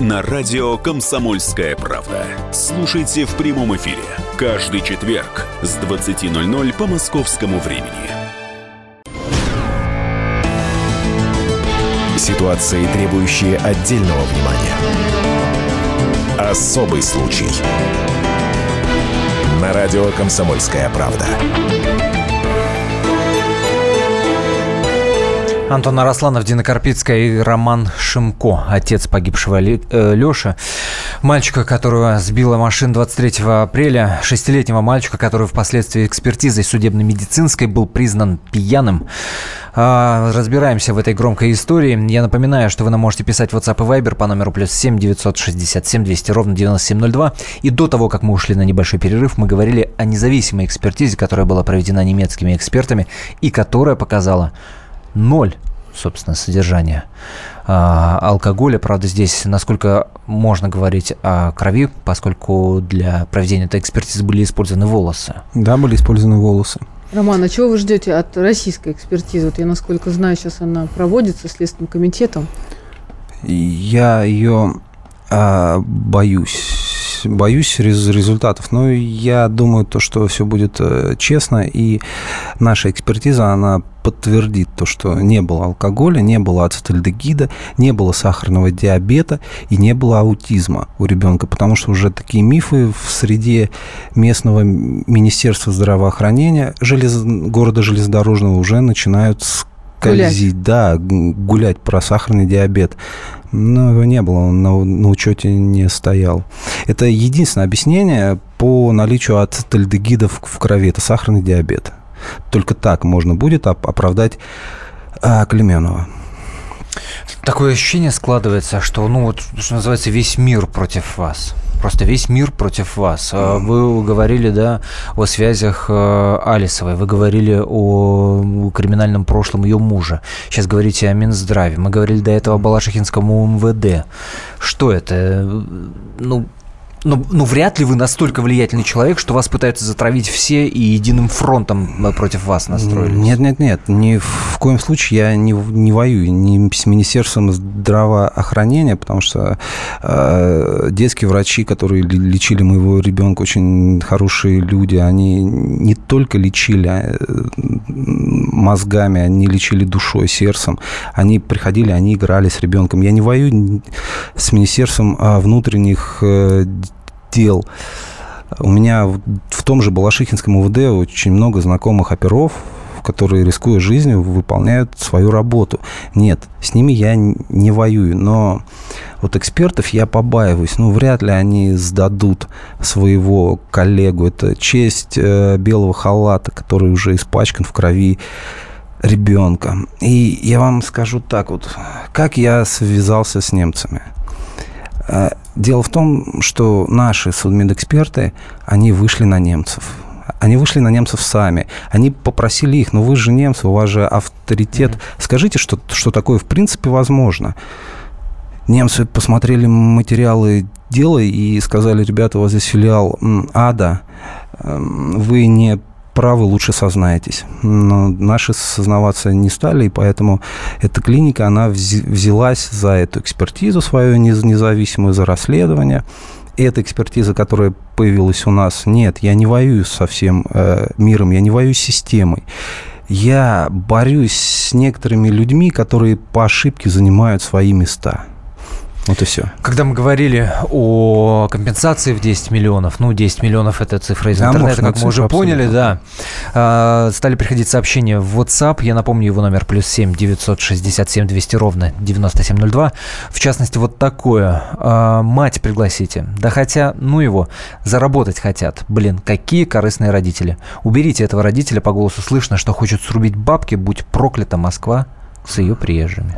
Speaker 13: на радио «Комсомольская правда». Слушайте в прямом эфире каждый четверг с 20.00 по московскому времени.
Speaker 1: Ситуации, требующие отдельного внимания. Особый случай. На радио «Комсомольская правда».
Speaker 2: Антон Арасланов, Дина Карпицкая и Роман Шимко, отец погибшего Ле- э, Леши. Мальчика, которого сбила машина 23 апреля, шестилетнего мальчика, который впоследствии экспертизой судебно-медицинской был признан пьяным. А, Разбираемся в этой громкой истории. Я напоминаю, что вы нам можете писать WhatsApp и Viber по номеру плюс 7 967 200 ровно 9702. И до того, как мы ушли на небольшой перерыв, мы говорили о независимой экспертизе, которая была проведена немецкими экспертами и которая показала ноль, собственно, содержания а, алкоголя. Правда, здесь, насколько можно говорить о крови, поскольку для проведения этой экспертизы были использованы волосы.
Speaker 15: Да, были использованы волосы.
Speaker 3: Роман, а чего вы ждете от российской экспертизы? Вот я, насколько знаю, сейчас она проводится Следственным комитетом.
Speaker 15: Я ее а, боюсь. Боюсь рез- результатов. Но я думаю, то, что все будет э, честно. И наша экспертиза, она подтвердит то, что не было алкоголя, не было ацетальдегида, не было сахарного диабета и не было аутизма у ребенка. Потому что уже такие мифы в среде местного Министерства здравоохранения желез... города железнодорожного уже начинают скользить, да, г- гулять про сахарный диабет. Но его не было, он на, на учете не стоял. Это единственное объяснение по наличию ацетальдегидов в крови. Это сахарный диабет. Только так можно будет оп- оправдать а, Клеменова.
Speaker 2: Такое ощущение складывается, что, ну вот, что называется, весь мир против вас. Просто весь мир против вас. А Вы говорили, да, о связях э, Алисовой, вы говорили о криминальном прошлом ее мужа. Сейчас говорите о Минздраве. Мы говорили до этого о Балашихинском УМВД. Что это? Ну, ну, ну, вряд ли вы настолько влиятельный человек, что вас пытаются затравить все и единым фронтом э, против вас настроились.
Speaker 15: Нет, нет, нет. Ни в коем случае я не, не воюю ни с Министерством здравоохранения, потому что э, детские врачи, которые лечили моего ребенка, очень хорошие люди, они не только лечили э, мозгами, они лечили душой, сердцем. Они приходили, они играли с ребенком. Я не воюю с Министерством а, внутренних э, дел. У меня в том же Балашихинском УВД очень много знакомых оперов, которые, рискуя жизнью, выполняют свою работу. Нет, с ними я не воюю, но вот экспертов я побаиваюсь. Ну, вряд ли они сдадут своего коллегу. Это честь э, белого халата, который уже испачкан в крови ребенка. И я вам скажу так вот, как я связался с немцами. Э, дело в том, что наши судмедэксперты, они вышли на немцев. Они вышли на немцев сами. Они попросили их, ну вы же немцы, у вас же авторитет. Mm-hmm. Скажите, что, что такое в принципе возможно. Немцы посмотрели материалы дела и сказали, ребята, у вас здесь филиал ада, эм, вы не правы, лучше сознаетесь. Но наши сознаваться не стали, и поэтому эта клиника, она взялась за эту экспертизу свою независимую, за расследование. Эта экспертиза, которая появилась у нас, нет, я не воюю со всем э, миром, я не воюю с системой. Я борюсь с некоторыми людьми, которые по ошибке занимают свои места. Вот и все.
Speaker 2: Когда мы говорили о компенсации в 10 миллионов, ну, 10 миллионов – это цифра из интернета, как мы уже поняли, да, а, стали приходить сообщения в WhatsApp. Я напомню его номер плюс 7 967 200 ровно 9702. В частности, вот такое. А, мать пригласите. Да хотя, ну его, заработать хотят. Блин, какие корыстные родители. Уберите этого родителя, по голосу слышно, что хочет срубить бабки, будь проклята Москва с ее приезжими.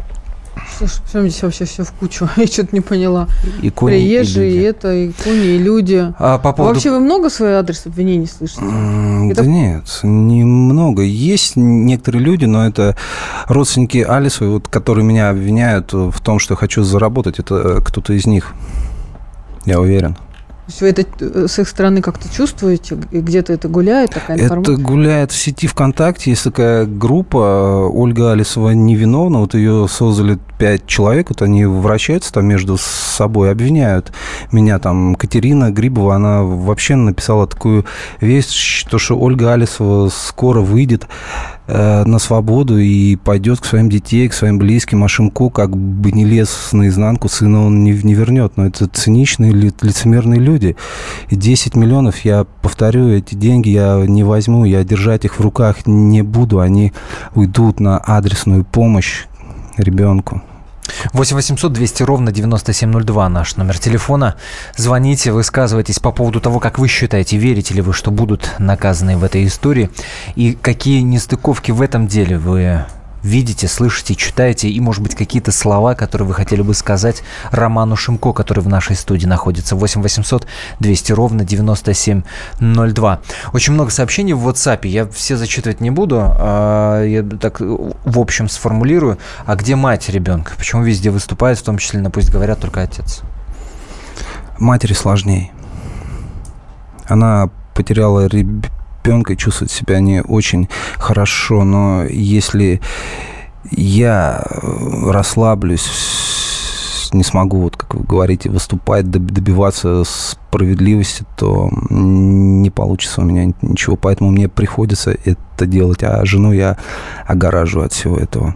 Speaker 3: Все здесь вообще все в кучу? Я что-то не поняла. И кони, Приезжие, и, люди. и это, и кони, и люди. А по поводу... Вообще вы много свой адрес обвинений слышите?
Speaker 15: Mm, это... Да нет, немного. Есть некоторые люди, но это родственники Алисовой, вот, которые меня обвиняют в том, что я хочу заработать. Это кто-то из них, я уверен.
Speaker 3: То есть вы это э, с их стороны как-то чувствуете? Где-то это гуляет, такая информация?
Speaker 15: Это гуляет в сети ВКонтакте. Есть такая группа Ольга Алисова невиновна. Вот ее создали пять человек. Вот они вращаются там между собой, обвиняют меня. Там Катерина Грибова, она вообще написала такую вещь, что, что Ольга Алисова скоро выйдет Э, на свободу и пойдет к своим детей, к своим близким, а Шимко как бы не лез наизнанку, сына он не, не вернет. Но это циничные, лицемерные люди. И 10 миллионов, я повторю, эти деньги я не возьму, я держать их в руках не буду. Они уйдут на адресную помощь ребенку.
Speaker 2: 8 800 200 ровно 9702 наш номер телефона. Звоните, высказывайтесь по поводу того, как вы считаете, верите ли вы, что будут наказаны в этой истории, и какие нестыковки в этом деле вы видите, слышите, читаете, и, может быть, какие-то слова, которые вы хотели бы сказать Роману Шимко, который в нашей студии находится. 8 800 200 ровно 9702. Очень много сообщений в WhatsApp. Я все зачитывать не буду. А я так в общем сформулирую. А где мать ребенка? Почему везде выступает, в том числе на «Пусть говорят» только отец?
Speaker 15: Матери сложнее. Она потеряла и чувствовать себя не очень хорошо. Но если я расслаблюсь, не смогу, вот как вы говорите, выступать, добиваться справедливости, то не получится у меня ничего. Поэтому мне приходится это делать, а жену я огораживаю от всего этого.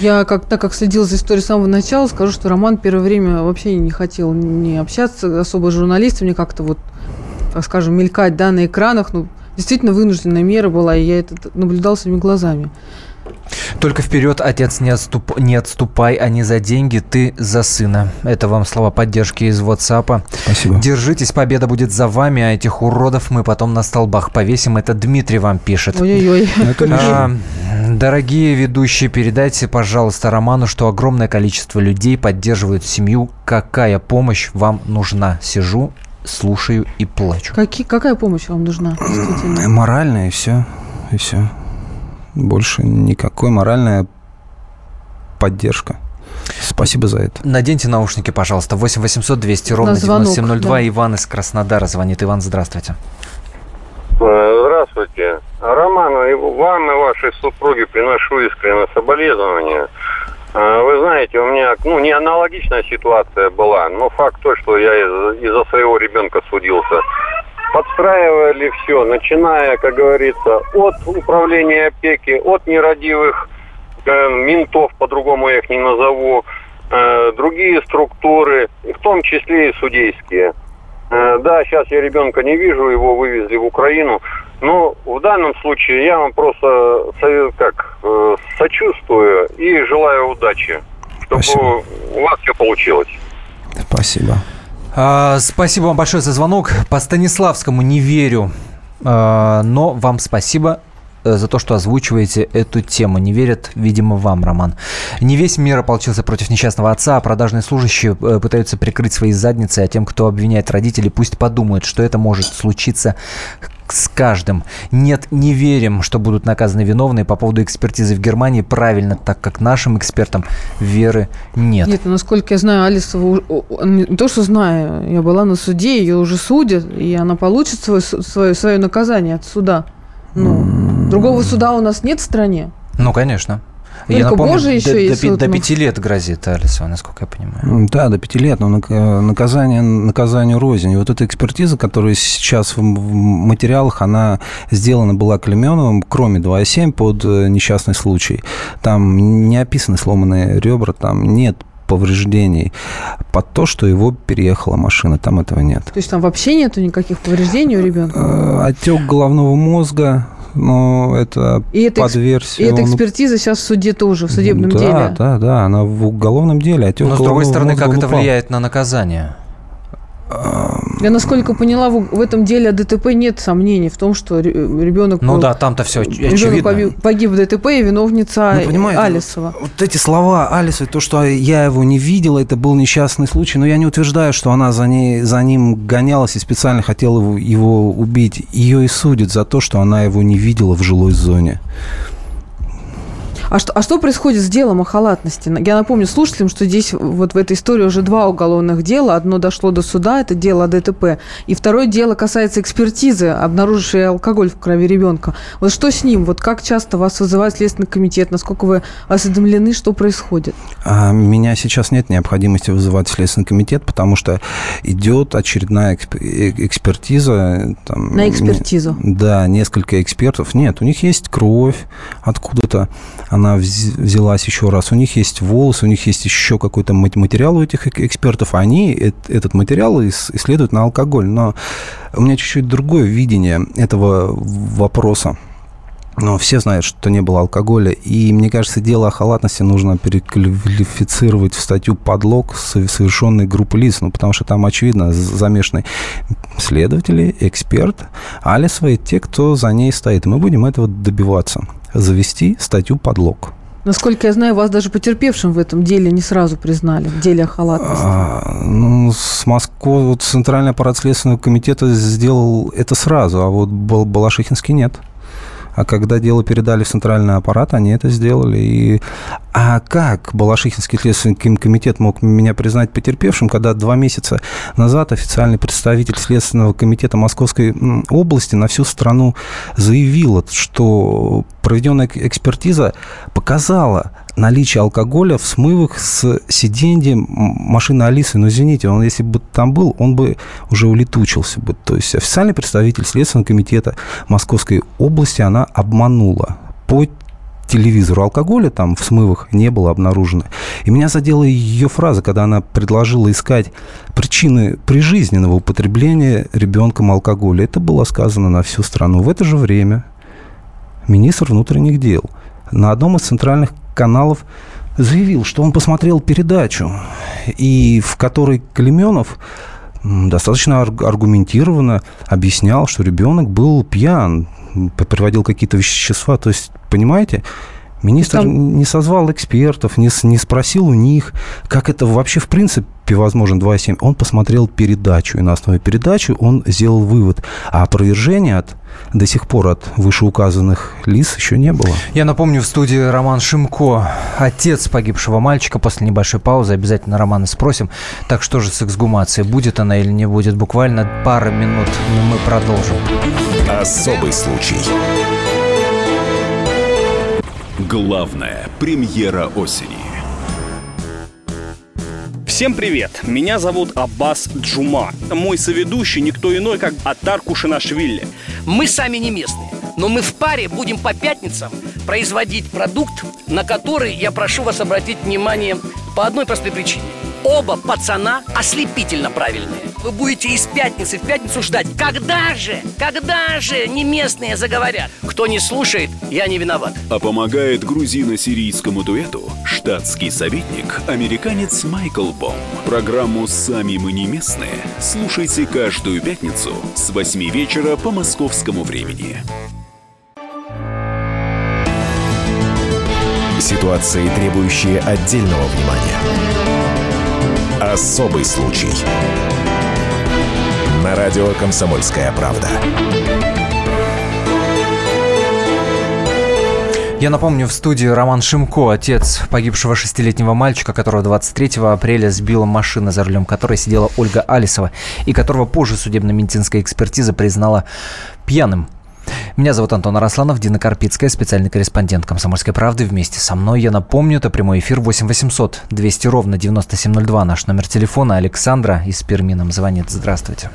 Speaker 3: Я, как, так как следил за историей с самого начала, скажу, что Роман первое время вообще не хотел не общаться особо с журналистами, как-то вот, так скажем, мелькать да, на экранах. Ну, действительно вынужденная мера была, и я это наблюдал своими глазами.
Speaker 2: Только вперед, отец, не, отступ, не отступай, а не за деньги, ты за сына. Это вам слова поддержки из WhatsApp.
Speaker 15: Спасибо.
Speaker 2: Держитесь, победа будет за вами, а этих уродов мы потом на столбах повесим. Это Дмитрий вам пишет.
Speaker 3: Ой-ой-ой.
Speaker 2: А, Дорогие ведущие, передайте, пожалуйста, Роману, что огромное количество людей поддерживают семью. Какая помощь вам нужна? Сижу, слушаю и плачу.
Speaker 3: Какие, какая помощь вам нужна? Действительно?
Speaker 15: Моральная и все. И все. Больше никакой моральная поддержка. Спасибо за это.
Speaker 2: Наденьте наушники, пожалуйста. 8 800 200 ровно
Speaker 3: звонок,
Speaker 2: 9702.
Speaker 3: да.
Speaker 2: Иван из Краснодара звонит. Иван, здравствуйте.
Speaker 18: Э, Здравствуйте. Роман, и вам и вашей супруге приношу искреннее соболезнования. Э, Вы знаете, у меня ну, не аналогичная ситуация была, но факт то, что я из- из-за своего ребенка судился. Подстраивали все, начиная, как говорится, от управления опеки, от нерадивых э, ментов, по-другому я их не назову, э, другие структуры, в том числе и судейские. Э, Да, сейчас я ребенка не вижу, его вывезли в Украину. Но в данном случае я вам просто совет- как, э, сочувствую и желаю удачи, чтобы у вас все получилось.
Speaker 15: Спасибо.
Speaker 2: А, спасибо вам большое за звонок. По Станиславскому не верю, А, но вам спасибо за то, что озвучиваете эту тему. Не верят, видимо, вам, Роман. Не весь мир ополчился против несчастного отца, а продажные служащие э, пытаются прикрыть свои задницы, а тем, кто обвиняет родителей, пусть подумают, что это может случиться с каждым. Нет, не верим, что будут наказаны виновные. По поводу экспертизы в Германии правильно, так как нашим экспертам веры нет.
Speaker 3: Нет, насколько я знаю, Алисова, то, что знаю, я была на суде, ее уже судят, и она получит свое, свое, свое наказание от суда. Ну, другого суда у нас нет в стране.
Speaker 2: Ну, конечно.
Speaker 3: Только Боже
Speaker 2: до,
Speaker 3: еще
Speaker 2: до,
Speaker 3: есть
Speaker 2: до
Speaker 3: ну.
Speaker 2: пяти лет грозит Алисова, насколько я понимаю.
Speaker 15: Да, до пяти лет, но нак- наказание наказанию рознь. И вот эта экспертиза, которая сейчас в материалах, она сделана была Клеменовым, кроме 2,7 под э, несчастный случай. Там не описаны сломанные ребра, там нет повреждений под то, что его переехала машина, там этого нет.
Speaker 3: То есть там вообще нету никаких повреждений у ребенка.
Speaker 15: Э, Отек головного мозга, но это
Speaker 3: И это,
Speaker 15: под
Speaker 3: экс- и
Speaker 15: версию.
Speaker 3: эта
Speaker 15: он-
Speaker 3: экспертиза сейчас в суде тоже, в судебном
Speaker 15: да,
Speaker 3: деле.
Speaker 15: Да, да, она в уголовном деле. Отек
Speaker 2: Но, с другой стороны,
Speaker 15: мозга,
Speaker 2: как это влияет на наказание?
Speaker 3: Я, насколько поняла, в, этом деле о ДТП нет сомнений в том, что ре- ребенок,
Speaker 2: Ну
Speaker 3: был-
Speaker 2: да, там-то все
Speaker 3: ребенок
Speaker 2: очевидно.
Speaker 3: погиб, погиб в ДТП, и виновница
Speaker 15: Ну, понимаете,
Speaker 3: Алисова.
Speaker 15: Вот эти слова Алисы, то, что я его не видела, это был несчастный случай, но я не утверждаю, что она за, ней, за ним гонялась и специально хотела его, его убить. Ее и судят за то, что она его не видела в жилой зоне.
Speaker 3: А что, а что происходит с делом о халатности? Я напомню слушателям, что здесь вот в этой истории уже два уголовных дела. Одно дошло до суда, это дело о ДТП. И второе дело касается экспертизы, обнаружившей алкоголь в крови ребенка. Вот что с ним? Вот как часто вас вызывает Следственный комитет? Насколько вы осведомлены, что происходит?
Speaker 15: А меня сейчас нет необходимости вызывать Следственный комитет, потому что идет очередная эксп- э- экспертиза. Там,
Speaker 3: На экспертизу?
Speaker 15: не- Да, несколько экспертов. Нет, у них есть кровь откуда-то. Она вз- взялась еще раз. У них есть волосы, у них есть еще какой-то мат- материал у этих эк- экспертов. Они эт- этот материал ис- исследуют на алкоголь. Но у меня чуть-чуть другое видение этого вопроса. Но все знают, что не было алкоголя. И мне кажется, дело о халатности нужно переквалифицировать в статью подлог со- совершенной группы лиц. Ну, потому что там, очевидно, замешаны следователи, эксперт, Алисова и те, кто за ней стоит. Мы будем этого добиваться. Завести статью подлог.
Speaker 3: Насколько я знаю, вас даже потерпевшим в этом деле не сразу признали, в деле о халатности.
Speaker 15: А, ну, с Москвы, вот Центральный аппарат Следственного комитета сделал это сразу, а вот Бал- Балашихинский нет. А когда дело передали в Центральный аппарат, они это сделали. И... А как Балашихинский следственный ком- комитет мог меня признать потерпевшим, когда два месяца назад официальный представитель Следственного комитета Московской области на всю страну заявил, что проведенная эк- экспертиза показала наличие алкоголя в смывах с сиденья м- машины Алисы. Но извините, он если бы там был, он бы уже улетучился бы. То есть официальный представитель Следственного комитета Московской области она обманула по телевизору алкоголя там в смывах не было обнаружено. И меня задела ее фраза, когда она предложила искать причины прижизненного употребления ребенком алкоголя. Это было сказано на всю страну. В это же время министр внутренних дел на одном из центральных каналов заявил, что он посмотрел передачу, и в которой Клеменов достаточно арг- аргументированно объяснял, что ребенок был пьян, приводил какие-то вещества. То есть, понимаете, Министр Там... не созвал экспертов, не, не спросил у них, как это вообще в принципе возможно 2,7. Он посмотрел передачу, и на основе передачи он сделал вывод. А опровержения от до сих пор от вышеуказанных лиц еще не было.
Speaker 2: Я напомню, в студии Роман Шимко, отец погибшего мальчика. После небольшой паузы обязательно Романа спросим. Так что же с эксгумацией? Будет она или не будет? Буквально пара минут, мы продолжим.
Speaker 1: Особый случай.
Speaker 13: Главная премьера осени.
Speaker 19: Всем привет! Меня зовут Аббас Джума. Мой соведущий никто иной, как Атар Кушанашвили.
Speaker 20: Мы сами не местные, но мы в паре будем по пятницам производить продукт, на который я прошу вас обратить внимание по одной простой причине. Оба пацана ослепительно правильные. Вы будете из пятницы в пятницу ждать. Когда же, когда же не местные заговорят? Кто не слушает, я не виноват.
Speaker 13: А помогает грузино-сирийскому дуэту штатский советник, американец Майкл Бом. Программу «Сами мы не местные» слушайте каждую пятницу с 8 вечера по московскому времени.
Speaker 1: Ситуации, требующие отдельного внимания. Особый случай. На радио «Комсомольская правда».
Speaker 2: Я напомню, в студии Роман Шимко, отец погибшего шестилетнего мальчика, которого 23 апреля сбила машина, за рулем которой сидела Ольга Алисова, и которого позже судебно-медицинская экспертиза признала пьяным. Меня зовут Антон Арасланов, Дина Карпицкая, специальный корреспондент «Комсомольской правды». Вместе со мной, я напомню, это прямой эфир 8 800 200 ровно 9702, наш номер телефона. Александра из Перми нам звонит. Здравствуйте.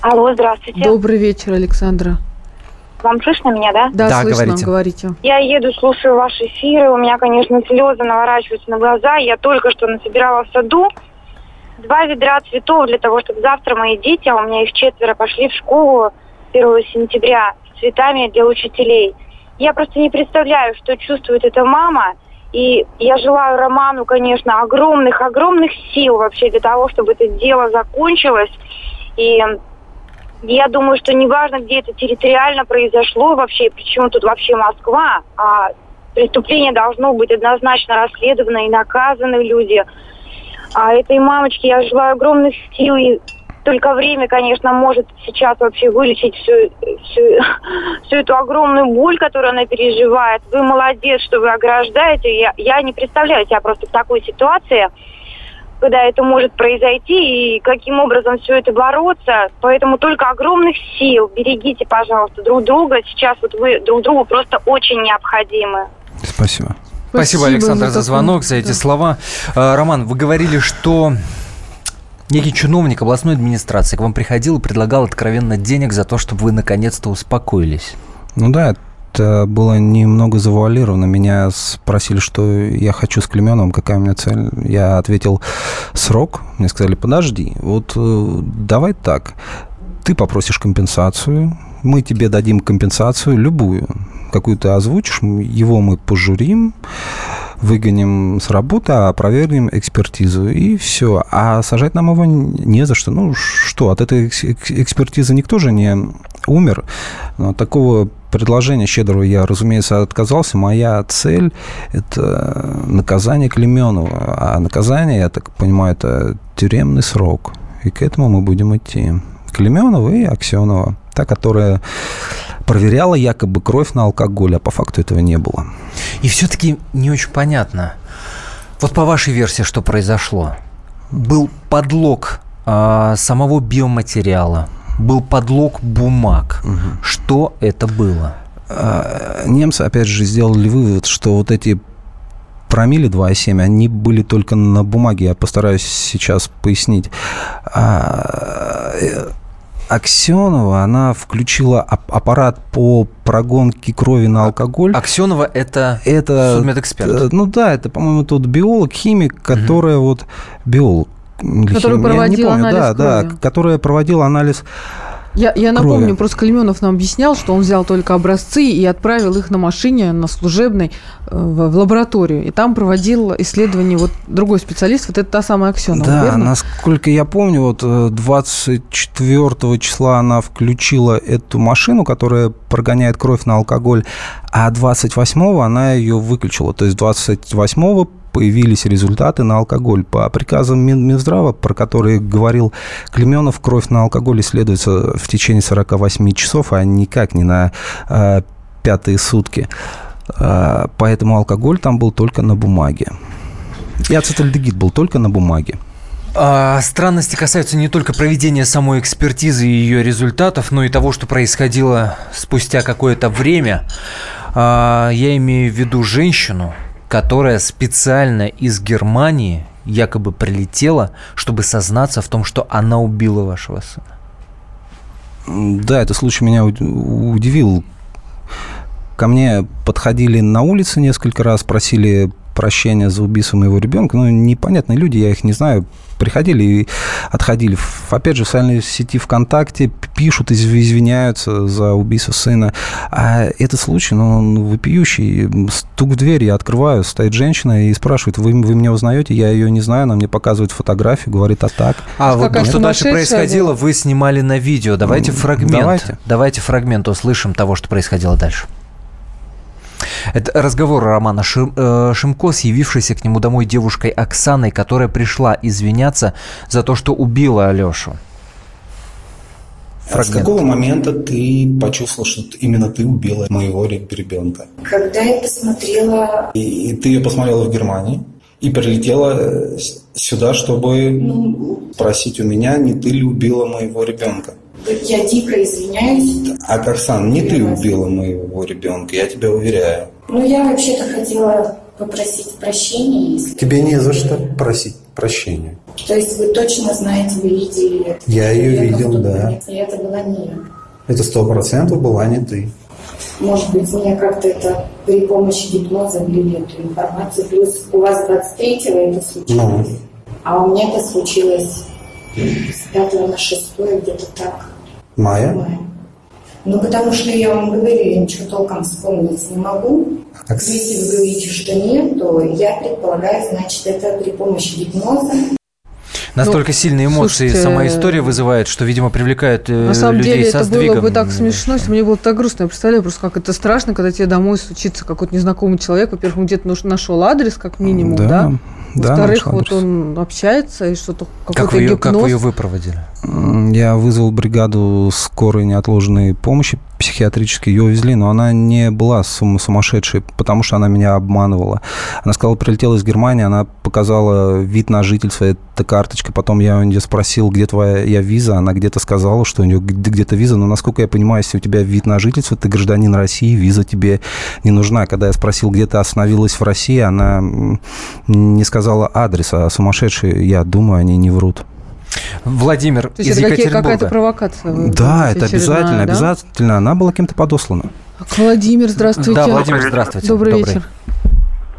Speaker 21: Алло, здравствуйте.
Speaker 3: Добрый вечер, Александра.
Speaker 21: Вам слышно меня, да?
Speaker 3: Да, да слышно, говорите. говорите.
Speaker 21: Я еду, слушаю ваши эфиры, у меня, конечно, слезы наворачиваются на глаза. Я только что насобирала в саду два ведра цветов для того, чтобы завтра мои дети, а у меня их четверо, пошли в школу 1 сентября с цветами для учителей. Я просто не представляю, что чувствует эта мама. И я желаю Роману, конечно, огромных-огромных сил вообще для того, чтобы это дело закончилось. И я думаю, что неважно, где это территориально произошло вообще, почему тут вообще Москва, а преступление должно быть однозначно расследовано и наказаны люди. А этой мамочке я желаю огромных сил и только время, конечно, может сейчас вообще вылечить всю, всю, всю эту огромную боль, которую она переживает. Вы молодец, что вы ограждаете. Я, я не представляю себя просто в такой ситуации, когда это может произойти и каким образом все это бороться. Поэтому только огромных сил. Берегите, пожалуйста, друг друга. Сейчас вот вы друг другу просто очень необходимы.
Speaker 15: Спасибо.
Speaker 2: Спасибо, Спасибо Александр, за, за звонок, за эти да. слова. А, Роман, вы говорили, что некий чиновник областной администрации к вам приходил и предлагал откровенно денег за то, чтобы вы наконец-то успокоились.
Speaker 15: Ну да, это было немного завуалировано. Меня спросили, что я хочу с Клеменовым, какая у меня цель. Я ответил срок. Мне сказали, подожди, вот э, давай так. Ты попросишь компенсацию, мы тебе дадим компенсацию любую, какую ты озвучишь, его мы пожурим, выгоним с работы, а проверим экспертизу, и все. А сажать нам его не за что. Ну, что, от этой экспертизы никто же не умер. Но такого предложения щедрого я, разумеется, отказался. Моя цель – это наказание Клеменова. А наказание, я так понимаю, это тюремный срок. И к этому мы будем идти. Клеменова и Аксенова. Та, которая проверяла якобы кровь на алкоголь, а по факту этого не было.
Speaker 2: И все-таки не очень понятно. Вот по вашей версии, что произошло? Был подлог а, самого биоматериала, был подлог бумаг. Угу. Что это было?
Speaker 15: А, немцы, опять же, сделали вывод, что вот эти промили 2,7, они были только на бумаге. Я постараюсь сейчас пояснить. Аксенова, она включила аппарат по прогонке крови на алкоголь.
Speaker 2: Аксенова это, это судмедэксперт? Э,
Speaker 15: ну да, это, по-моему, тот биолог, химик, которая угу. вот... Биолог.
Speaker 3: Который проводил
Speaker 15: помню,
Speaker 3: анализ
Speaker 15: да,
Speaker 3: крови.
Speaker 15: да, которая проводила анализ
Speaker 3: Я, я
Speaker 15: крови.
Speaker 3: напомню, просто Клеменов нам объяснял, что он взял только образцы и отправил их на машине, на служебной, э, в, в лабораторию. И там проводил исследование вот другой специалист, вот это та самая Аксенова,
Speaker 15: Да,
Speaker 3: верно?
Speaker 15: насколько я помню, вот э, 24 числа она включила эту машину, которая прогоняет кровь на алкоголь, а 28 она ее выключила. То есть 28 появились результаты на алкоголь. По приказам Мин- Минздрава, про которые говорил Клеменов, кровь на алкоголь исследуется в течение 48 часов, а никак не на э, пятые сутки. Э, поэтому алкоголь там был только на бумаге. И ацетальдегид был только на бумаге.
Speaker 2: А, странности касаются не только проведения самой экспертизы и ее результатов, но и того, что происходило спустя какое-то время. А, я имею в виду женщину, которая специально из Германии якобы прилетела, чтобы сознаться в том, что она убила вашего сына.
Speaker 15: Да, этот случай меня уд- удивил. Ко мне подходили на улице несколько раз, просили прощения за убийство моего ребенка. Ну, непонятные люди, я их не знаю. Приходили и отходили. Опять же, в социальной сети ВКонтакте пишут, изв- извиняются за убийство сына. А этот случай, ну, он вопиющий. Стук в дверь, я открываю, стоит женщина и спрашивает, вы, вы меня узнаете? Я ее не знаю, она мне показывает фотографию, говорит, а так.
Speaker 2: А вот
Speaker 3: какая
Speaker 2: что дальше происходило, вы снимали на видео. Давайте фрагмент.
Speaker 15: давайте.
Speaker 2: Давайте фрагмент услышим того, что происходило дальше. Это разговор Романа Шим- э, Шимко с явившейся к нему домой девушкой Оксаной, которая пришла извиняться за то, что убила Алешу.
Speaker 22: А с какого момента ты почувствовал, что именно ты убила моего ре- ребенка?
Speaker 23: Когда я посмотрела,
Speaker 22: И, и ты ее посмотрела в Германии и прилетела э, сюда, чтобы
Speaker 23: ну,
Speaker 22: спросить у меня, не ты ли убила моего ребенка?
Speaker 23: Я дико извиняюсь.
Speaker 22: А Оксан, не ты убила моего ребенка, я тебя уверяю.
Speaker 23: Ну, я вообще-то хотела попросить прощения, если...
Speaker 22: Тебе не за что просить прощения.
Speaker 23: То есть вы точно знаете, вы видели это?
Speaker 22: Я ее видел, да.
Speaker 23: И это была не я.
Speaker 22: Это сто процентов была не ты.
Speaker 23: Может быть, мне как-то это при помощи гипноза ввели эту информацию. Плюс у вас 23-го это случилось.
Speaker 22: Ну,
Speaker 23: А у меня это случилось с 5 на 6 где-то так.
Speaker 22: Майя?
Speaker 23: Ну, потому что я вам говорю, я ничего толком вспомнить не могу.
Speaker 22: Окс-
Speaker 23: Если вы говорите, что нет, то я предполагаю, значит, это при помощи гипноза.
Speaker 2: Настолько сильные эмоции
Speaker 3: слушайте,
Speaker 2: сама история вызывает, что, видимо, привлекает э,
Speaker 3: На самом
Speaker 2: людей
Speaker 3: деле
Speaker 2: со
Speaker 3: это
Speaker 2: сдвигом.
Speaker 3: было бы так смешно, если бы мне было так грустно. Я представляю просто, как это страшно, когда тебе домой стучится какой-то незнакомый человек. Во-первых, он где-то наш- нашел адрес, как минимум? Да,
Speaker 15: да,
Speaker 3: Во-вторых, вот он общается и что-то какой-то
Speaker 2: Как вы, ее, как
Speaker 3: гипноз.
Speaker 2: вы ее выпроводили?
Speaker 15: Я вызвал бригаду скорой неотложной помощи психиатрической. Ее увезли, но она не была сум- сумасшедшей, потому что она меня обманывала. Она сказала, прилетела из Германии, она показала вид на жительство, это карточка. Потом я у нее спросил, где твоя я виза. Она где-то сказала, что у нее где-то виза. Но, насколько я понимаю, если у тебя вид на жительство, ты гражданин России, виза тебе не нужна. Когда я спросил, где ты остановилась в России, она не сказала адреса. А сумасшедшие, я думаю, они не врут.
Speaker 2: Владимир
Speaker 3: То есть
Speaker 2: из
Speaker 3: это
Speaker 2: Екатеринбурга.
Speaker 3: какая-то провокация.
Speaker 15: Да, это обязательно,
Speaker 3: да?
Speaker 15: обязательно. Она была кем-то подослана.
Speaker 3: Владимир, здравствуйте.
Speaker 2: Да, Владимир, здравствуйте.
Speaker 3: Добрый,
Speaker 2: Добрый.
Speaker 3: вечер.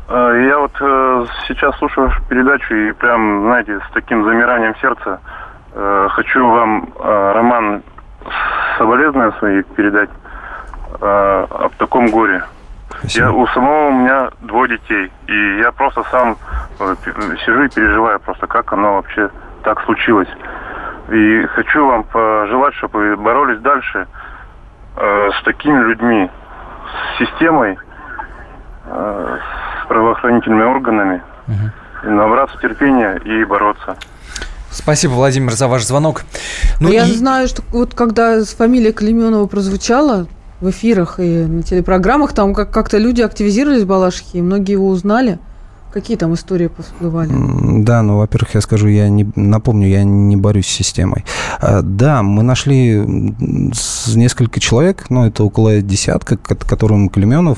Speaker 24: А, Я вот э, сейчас слушаю вашу передачу и прям, знаете, с таким замиранием сердца э, хочу вам, э, Роман, соболезнования свои передать э, об таком горе. Я, у самого у меня двое детей, и я просто сам э, сижу и переживаю просто, как оно вообще так случилось. И хочу вам пожелать, чтобы вы боролись дальше э, с такими людьми, с системой, э, с правоохранительными органами, и набраться терпения и бороться.
Speaker 2: Спасибо, Владимир, за ваш звонок. Ну
Speaker 3: я
Speaker 2: и-
Speaker 3: знаю, что вот когда фамилия Клеменова прозвучала в эфирах и на телепрограммах, там как- как-то люди активизировались в Балашихе, и многие его узнали. Какие там истории всплывали?
Speaker 15: М, Да, ну, во-первых, я скажу, я не напомню, я не борюсь с системой. А, Да, мы нашли несколько человек, ну, это около десятка, ко- которым Клеменов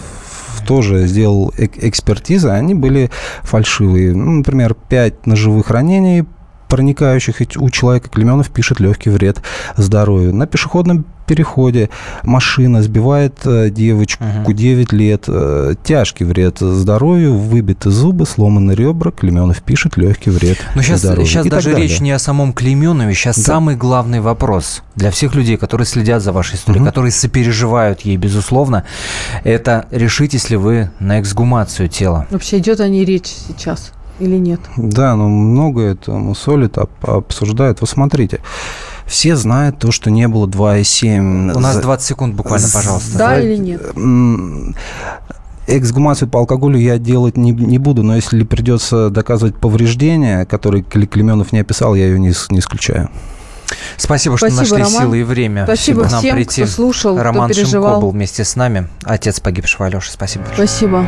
Speaker 15: тоже сделал эк- экспертизы, они были фальшивые. Ну, например, 5 ножевых ранений, проникающих и у человека Клеменов пишет легкий вред здоровью. На пешеходном переходе машина сбивает э, девочку угу. 9 лет, э, тяжкий вред здоровью, выбиты зубы, сломаны ребра, Клеменов пишет легкий вред
Speaker 2: Но сейчас,
Speaker 15: здоровью.
Speaker 2: сейчас даже речь не о самом Клеменове, сейчас да. самый главный вопрос для всех людей, которые следят за вашей историей, угу. которые сопереживают ей, безусловно, это решитесь ли вы на эксгумацию тела?
Speaker 3: Вообще идет о ней речь сейчас или нет?
Speaker 15: Да, ну много это мусолит, обсуждают. Вот смотрите, все знают то, что не было 2,7.
Speaker 2: У нас 20 секунд буквально, пожалуйста.
Speaker 3: Да или нет?
Speaker 15: Эксгумацию по алкоголю я делать не, не буду, но если придется доказывать повреждения, которые Клеменов не описал, я ее не, не исключаю.
Speaker 2: Спасибо, что
Speaker 3: Спасибо,
Speaker 2: нашли
Speaker 3: Роман.
Speaker 2: силы и время.
Speaker 3: Спасибо
Speaker 2: нам
Speaker 3: всем,
Speaker 2: прийти.
Speaker 3: кто слушал,
Speaker 2: Роман
Speaker 3: кто переживал.
Speaker 2: Шимко был вместе с нами, отец погибшего Алеши. Спасибо. большое.
Speaker 3: Спасибо.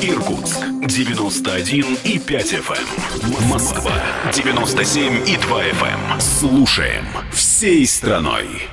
Speaker 13: Иркутск 91 и 5 FM. Москва 97 и 2 FM. Слушаем всей страной.